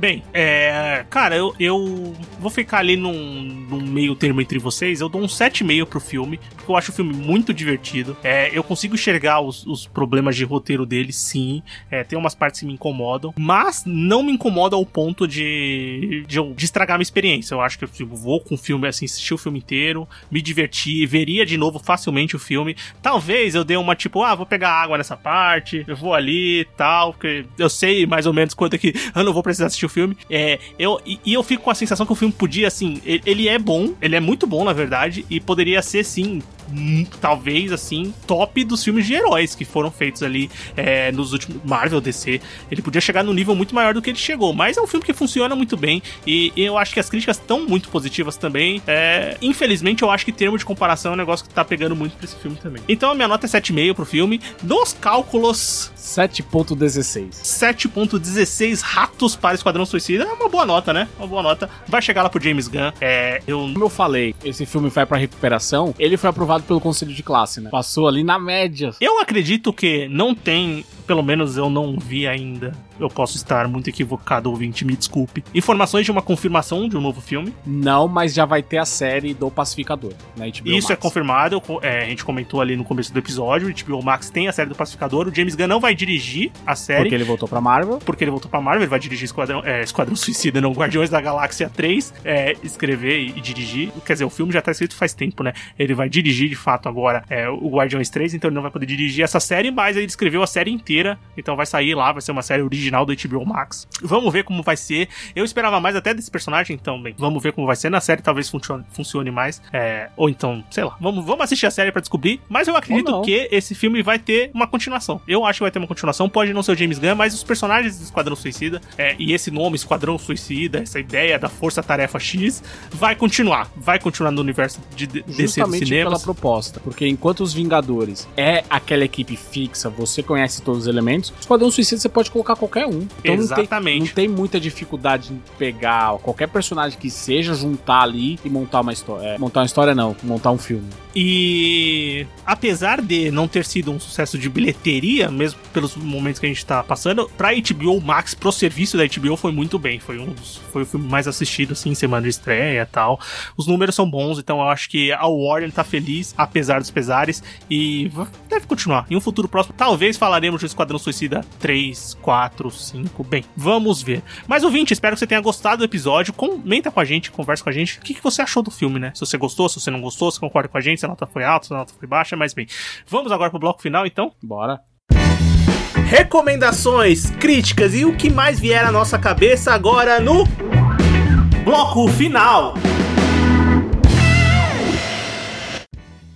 Bem, é. Cara, eu, eu vou ficar ali num, num meio termo entre vocês. Eu dou um 7,5 pro filme, porque eu acho o filme muito divertido. É, eu consigo enxergar os, os problemas de roteiro dele, sim. É, tem umas partes que me incomodam, mas não me incomoda ao ponto de, de, de estragar minha experiência. Eu acho que eu vou com o filme, assim, assistir o filme inteiro, me divertir, veria de novo facilmente o filme. Talvez eu dê uma tipo, ah, vou pegar água nessa parte, eu vou ali e tal, porque eu sei mais ou menos quanto é que eu não vou precisar assistir o filme. É, eu, e, e eu fico com a sensação que o filme podia, assim, ele, ele é bom, ele é muito bom, na verdade, e poderia ser, sim, talvez, assim, top dos filmes de heróis que foram feitos ali é, nos últimos Marvel, DC. Ele podia chegar num nível muito maior do que ele chegou, mas é um filme que funciona muito bem e eu acho que as críticas estão muito positivas também. É, infelizmente, eu acho que termo de comparação é um negócio que tá pegando muito pra esse filme também. Então a minha nota é 7,5 pro filme. Nos cálculos, 7.16. 7.16 ratos para Esquadrão Suicida é uma boa nota, né? Uma boa nota. Vai chegar lá pro James Gunn. É, eu Como eu falei, esse filme vai pra recuperação, ele foi aprovado pelo conselho de classe, né? Passou ali na média. Eu acredito que não tem pelo menos eu não vi ainda. Eu posso estar muito equivocado, ouvinte, me desculpe. Informações de uma confirmação de um novo filme. Não, mas já vai ter a série do Pacificador na HBO Isso é Max. confirmado, eu co- é, a gente comentou ali no começo do episódio. O HBO Max tem a série do Pacificador. O James Gunn não vai dirigir a série. Porque ele voltou pra Marvel. porque ele voltou pra Marvel, ele vai dirigir Esquadrão, é, Esquadrão Suicida, não, Guardiões da Galáxia 3, é, escrever e, e dirigir. Quer dizer, o filme já tá escrito faz tempo, né? Ele vai dirigir, de fato, agora é, o Guardiões 3, então ele não vai poder dirigir essa série, mas ele escreveu a série inteira, então vai sair lá, vai ser uma série original do HBO Max. Vamos ver como vai ser. Eu esperava mais até desse personagem, então, bem, vamos ver como vai ser. Na série talvez funcione, funcione mais, é, ou então, sei lá, vamos, vamos assistir a série pra descobrir, mas eu acredito que esse filme vai ter uma continuação. Eu acho que vai ter uma continuação, pode não ser o James Gunn, mas os personagens do Esquadrão Suicida é, e esse nome, Esquadrão Suicida, essa ideia da Força Tarefa X, vai continuar. Vai continuar no universo de, de, DC Justamente pela proposta. Porque enquanto os Vingadores é aquela equipe fixa, você conhece todos os elementos, Esquadrão Suicida você pode colocar qualquer um. Então não tem, Exatamente. não tem muita dificuldade em pegar qualquer personagem que seja, juntar ali e montar uma história. É, montar uma história não, montar um filme. E apesar de não ter sido um sucesso de bilheteria, mesmo pelos momentos que a gente tá passando, pra HBO Max, pro serviço da HBO, foi muito bem. Foi um dos, foi o filme mais assistido, assim, em semana de estreia e tal. Os números são bons, então eu acho que a Warner tá feliz, apesar dos pesares, e deve continuar. Em um futuro próximo, talvez falaremos do Esquadrão Suicida 3, 4, 5. Bem, vamos ver. Mas ouvinte, espero que você tenha gostado do episódio. Comenta com a gente, conversa com a gente. O que, que você achou do filme, né? Se você gostou, se você não gostou, se concorda com a gente, se a nota foi alta, se a nota foi baixa, mas bem. Vamos agora pro bloco final, então? Bora. Recomendações, críticas e o que mais vier à nossa cabeça agora no bloco final.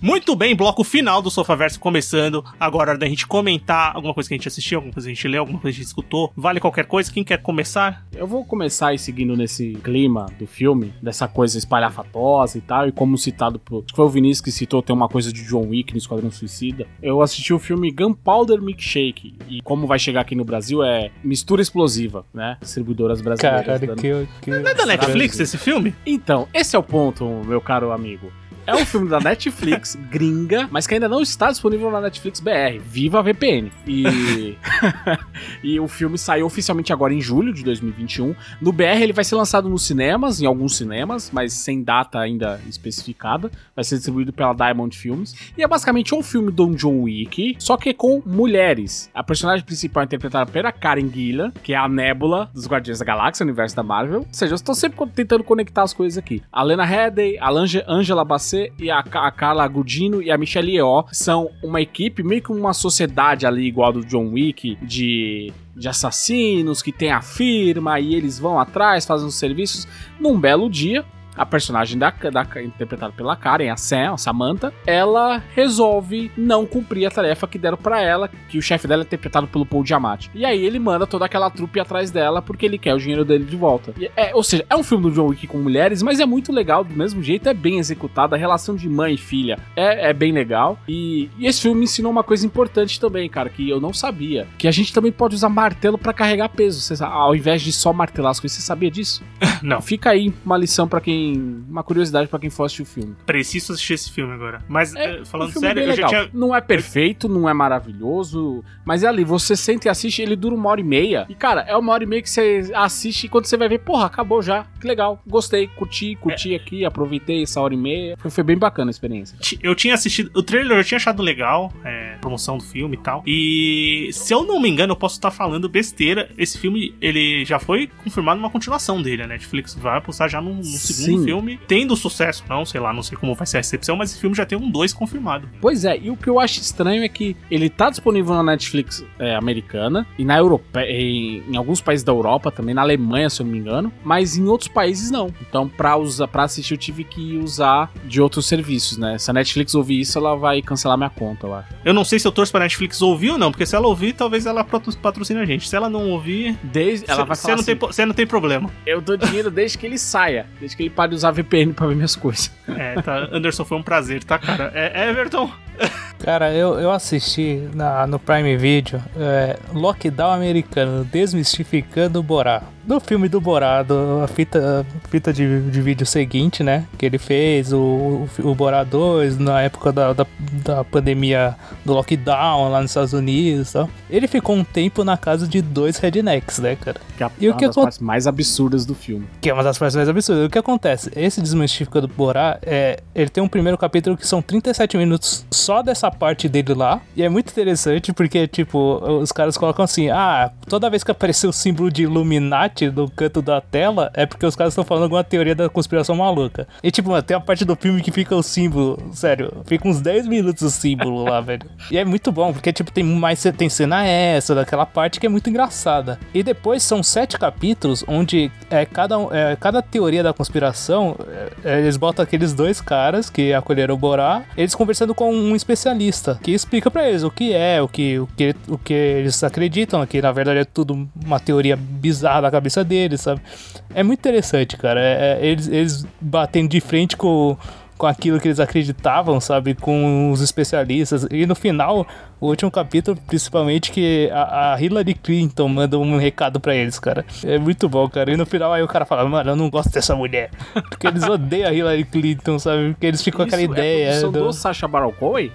Muito bem, bloco final do Sofaverso começando. Agora é hora da gente comentar alguma coisa que a gente assistiu, alguma coisa que a gente leu, alguma coisa que a gente escutou. Vale qualquer coisa. Quem quer começar? Eu vou começar aí seguindo nesse clima do filme, dessa coisa espalhafatosa e tal, e como citado por. Acho que foi o Vinícius que citou, tem uma coisa de John Wick no Esquadrão Suicida. Eu assisti o filme Gunpowder Milkshake, e como vai chegar aqui no Brasil é mistura explosiva, né? Distribuidoras brasileiras. Caralho, dando- que, que... Não é da Netflix esse filme? Então, esse é o ponto, meu caro amigo. É um filme da Netflix, gringa, mas que ainda não está disponível na Netflix BR. Viva a VPN! E, e o filme saiu oficialmente agora em julho de 2021. No BR ele vai ser lançado nos cinemas, em alguns cinemas, mas sem data ainda especificada. Vai ser distribuído pela Diamond Films. E é basicamente um filme do John Wick, só que com mulheres. A personagem principal é interpretada pela Karen Gillan, que é a Nebula dos Guardiões da Galáxia, universo da Marvel. Ou seja, eu estou sempre tentando conectar as coisas aqui. A Lena Headey, a Angela Bassett e a, a Carla Gudino e a Michelle Yeoh são uma equipe, meio que uma sociedade ali igual a do John Wick, de de assassinos que tem a firma e eles vão atrás, fazem os serviços. Num belo dia, a personagem da, da interpretada pela Karen, a Sam, a Samantha, ela resolve não cumprir a tarefa que deram pra ela, que o chefe dela é interpretado pelo Paul Giamatti. E aí ele manda toda aquela trupe atrás dela porque ele quer o dinheiro dele de volta. E é, ou seja, é um filme do John Wick com mulheres, mas é muito legal do mesmo jeito, é bem executado, a relação de mãe e filha é, é bem legal. E, e esse filme me ensinou uma coisa importante também, cara, que eu não sabia, que a gente também pode usar martelo pra carregar peso, ao invés de só martelar as coisas. Você sabia disso? Não. Fica aí uma lição pra quem, uma curiosidade pra quem for assistir o filme. Preciso assistir esse filme agora. Mas, É, eh, falando um sério, eu já tinha. Não é perfeito, não é maravilhoso, mas é ali, você senta e assiste, ele dura uma hora e meia. E, cara, é uma hora e meia que você assiste e quando você vai ver, porra, acabou já. Que legal, gostei, curti, curti É. aqui, aproveitei essa hora e meia. Foi, foi bem bacana a experiência. Eu tinha assistido. O trailer eu tinha achado legal, é, promoção do filme e tal. E se eu não me engano, eu posso estar falando besteira. Esse filme, ele já foi confirmado uma continuação dele. A Netflix vai postar já num, num segundo Sim. filme. Tendo sucesso, não, sei lá, não sei como vai ser a recepção, mas esse filme já tem um 2 confirmado. Pois é, e o que eu acho estranho é que ele tá disponível na Netflix é, americana e na Europe... em, em alguns países da Europa também, na Alemanha, se eu não me engano, mas em outros países não. Então, pra, usar, pra assistir, eu tive que usar de outros serviços, né? Se a Netflix ouvir isso, ela vai cancelar minha conta, eu acho. Eu não sei se eu torço pra Netflix ouvir ou não, porque se ela ouvir, talvez ela patro- patrocine a gente. Se ela não ouvir, Desde, ela cê- vai falar não assim, tem, po- cê não tem problema. eu dou dinheiro desde que ele saia, desde que ele pare de usar VPN pra ver minhas coisas. É, tá. Anderson, foi um prazer, tá, cara? É, Everton. Cara, eu, eu assisti na, no Prime Video é, Lockdown Americano, Desmistificando o Borá. Do filme do Borado, a fita, a fita de, de vídeo seguinte, né? Que ele fez, o, o Borá 2, na época da, da, da, pandemia do lockdown lá nos Estados Unidos e tal. Ele ficou um tempo na casa de dois rednecks, né, cara? Que é E o uma que das partes mais absurdas do filme. Que é uma das partes mais absurdas. O que acontece? Esse Desmistificando Borá, é, ele tem um primeiro capítulo que são 37 minutos só dessa parte dele lá. E é muito interessante porque, tipo, os caras colocam assim: ah, toda vez que aparecer o símbolo de Illuminati no canto da tela, é porque os caras estão falando alguma teoria da conspiração maluca. E, tipo, mano, tem uma parte do filme que fica o símbolo, sério, fica uns 10 minutos o símbolo lá, velho. E é muito bom, porque, tipo, tem mais tem cena essa, daquela parte que é muito engraçada. E depois são sete capítulos onde é, cada, é, cada teoria da conspiração, é, é, eles botam aqueles dois caras que acolheram o Borá, eles conversando com um especialista, que explica pra eles o que é, o que, o que, o que eles acreditam, que na verdade é tudo uma teoria bizarra da cabeça deles, sabe? É muito interessante, cara. É- é, eles, eles batendo de frente com com aquilo que eles acreditavam, sabe? Com os especialistas. E no final, o último capítulo, principalmente, que a, a Hillary Clinton manda um recado pra eles, cara. É muito bom, cara. E no final aí o cara fala, mano, eu não gosto dessa mulher. Porque eles odeiam a Hillary Clinton, sabe? Porque eles ficam com aquela Isso ideia. É produção do- do Sacha Baron Cohen?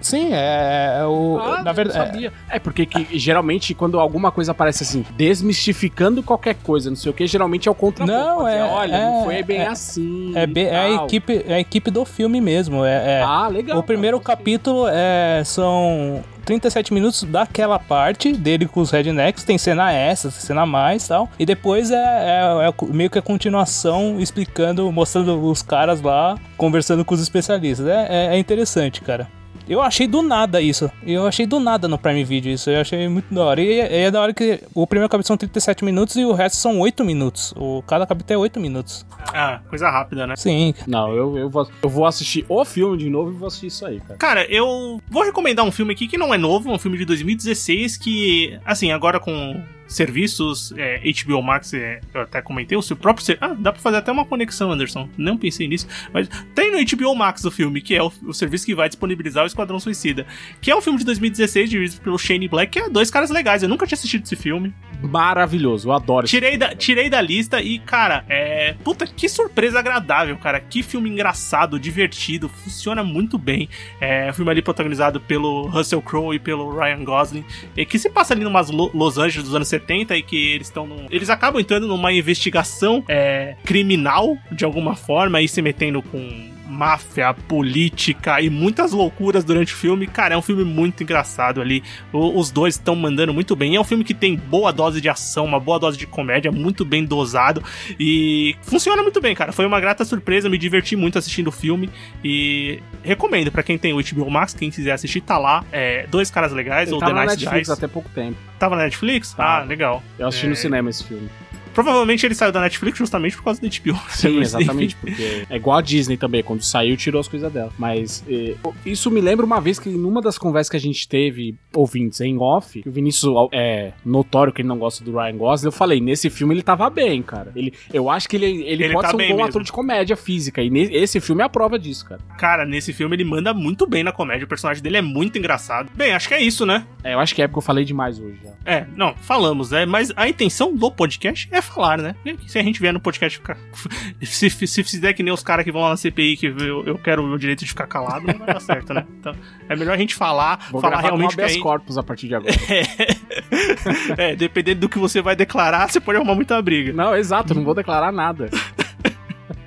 Sim, é, é o. Ah, na verdade. é- sabia. É, porque que, geralmente quando alguma coisa aparece assim, desmistificando qualquer coisa, não sei o que, geralmente é o contra Não, é- Olha, é- não foi bem é- assim. É, bem- é a equipe, é a equipe do filme mesmo. É, é- Ah, legal. o primeiro capítulo é, são 37 minutos daquela parte dele com os rednecks. Tem cena essa, cena mais tal. E depois é, é- é meio que a continuação explicando, mostrando os caras lá, conversando com os especialistas. É, é- é interessante, cara. Eu achei do nada isso. Eu achei do nada no Prime Video isso. Eu achei muito da hora. E é, é da hora que o primeiro capítulo são 37 minutos e o resto são 8 minutos. O, cada capítulo é 8 minutos. Ah, coisa rápida, né? Sim, Não, eu, eu, vou, eu vou assistir o filme de novo e vou assistir isso aí, cara. Cara, eu vou recomendar um filme aqui que não é novo, é um filme de 2016 que, assim, agora com serviços, é, HBO Max, é, eu até comentei, o seu próprio... ser- Ah, dá pra fazer até uma conexão, Anderson. Não pensei nisso, mas tem no HBO Max o filme, que é o, o serviço que vai disponibilizar o Esquadrão Suicida, que é um filme de 2016 dirigido pelo Shane Black, que é dois caras legais. Eu nunca tinha assistido esse filme. Maravilhoso, eu adoro Tirei da, tirei da lista e, cara, é. Puta, que surpresa agradável, cara. Que filme engraçado, divertido, funciona muito bem. É um filme ali protagonizado pelo Russell Crowe e pelo Ryan Gosling. E que se passa ali numas Lo- Los Angeles dos anos 70 e que eles estão num. Eles acabam entrando numa investigação é, criminal, de alguma forma, e se metendo com máfia, política e muitas loucuras durante o filme. Cara, é um filme muito engraçado ali. O- os dois estão mandando muito bem. É um filme que tem boa dose de ação, uma boa dose de comédia, muito bem dosado e funciona muito bem, cara. Foi uma grata surpresa, me diverti muito assistindo o filme e recomendo pra quem tem o HBO Max, quem quiser assistir, tá lá. É, dois caras legais, Ele ou tá The na Nice Netflix Guys. até pouco tempo. Tava na Netflix? Ah, legal. Eu assisti É, no cinema esse filme. Provavelmente ele saiu da Netflix justamente por causa do HBO. Sim, exatamente, porque é igual a Disney também, quando saiu tirou as coisas dela. Mas eh, isso me lembra uma vez que numa das conversas que a gente teve, ouvintes, em off, que o Vinícius é notório que ele não gosta do Ryan Gosling, eu falei, nesse filme ele tava bem, cara. Ele, eu acho que ele, ele, Ele pode tá ser um bom mesmo. ator de comédia física, e ne- esse filme é a prova disso, cara. Cara, nesse filme ele manda muito bem na comédia. O personagem dele é muito engraçado. Bem, acho que é isso, né? É, eu acho que é porque eu falei demais hoje já. É, não, falamos, né? Mas a intenção do podcast é falar, né? Se a gente vier no podcast ficar. Se, se fizer que nem os caras que vão lá na CPI que eu, eu quero o meu direito de ficar calado, não vai dar certo, né? Então, é melhor a gente falar, Vou falar com realmente um que a gente... corpus a partir de agora. É, dependendo do que você vai declarar, você pode arrumar muita briga. não, exato, não vou declarar nada.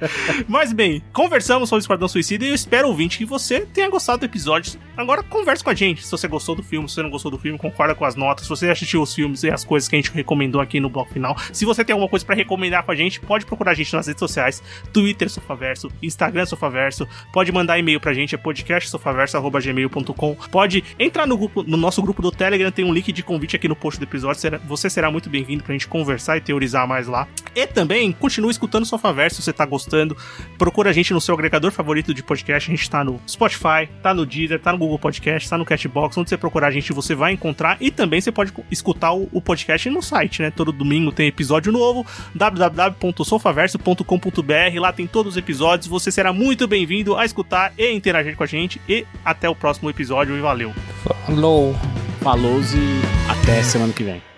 Mas bem, conversamos sobre Esquadrão Suicida e eu espero, ouvinte, que você tenha gostado do episódio. Agora converse com a gente se você gostou do filme, se você não gostou do filme, concorda com as notas, se você assistiu os filmes e as coisas que a gente recomendou aqui no bloco final. Se você tem alguma coisa pra recomendar com a gente, pode procurar a gente nas redes sociais, Twitter Sofaverso, Instagram Sofaverso, pode mandar e-mail pra gente, é podcastsofaverso.gmail.com, pode entrar no, grupo, no nosso grupo do Telegram, tem um link de convite aqui no post do episódio, você será muito bem-vindo pra gente conversar e teorizar mais lá. E também, continue escutando o Sofaverso se você tá gostando. Procura a gente no seu agregador favorito de podcast. A gente tá no Spotify, tá no Deezer, tá no Google Podcast, tá no Cashbox. Onde você procurar a gente, você vai encontrar. E também você pode escutar o, o podcast no site, né? Todo domingo tem episódio novo. www.sofaverso.com.br. Lá tem todos os episódios. Você será muito bem-vindo a escutar e interagir com a gente. E até o próximo episódio. E valeu! Falou. Falou e até semana que vem.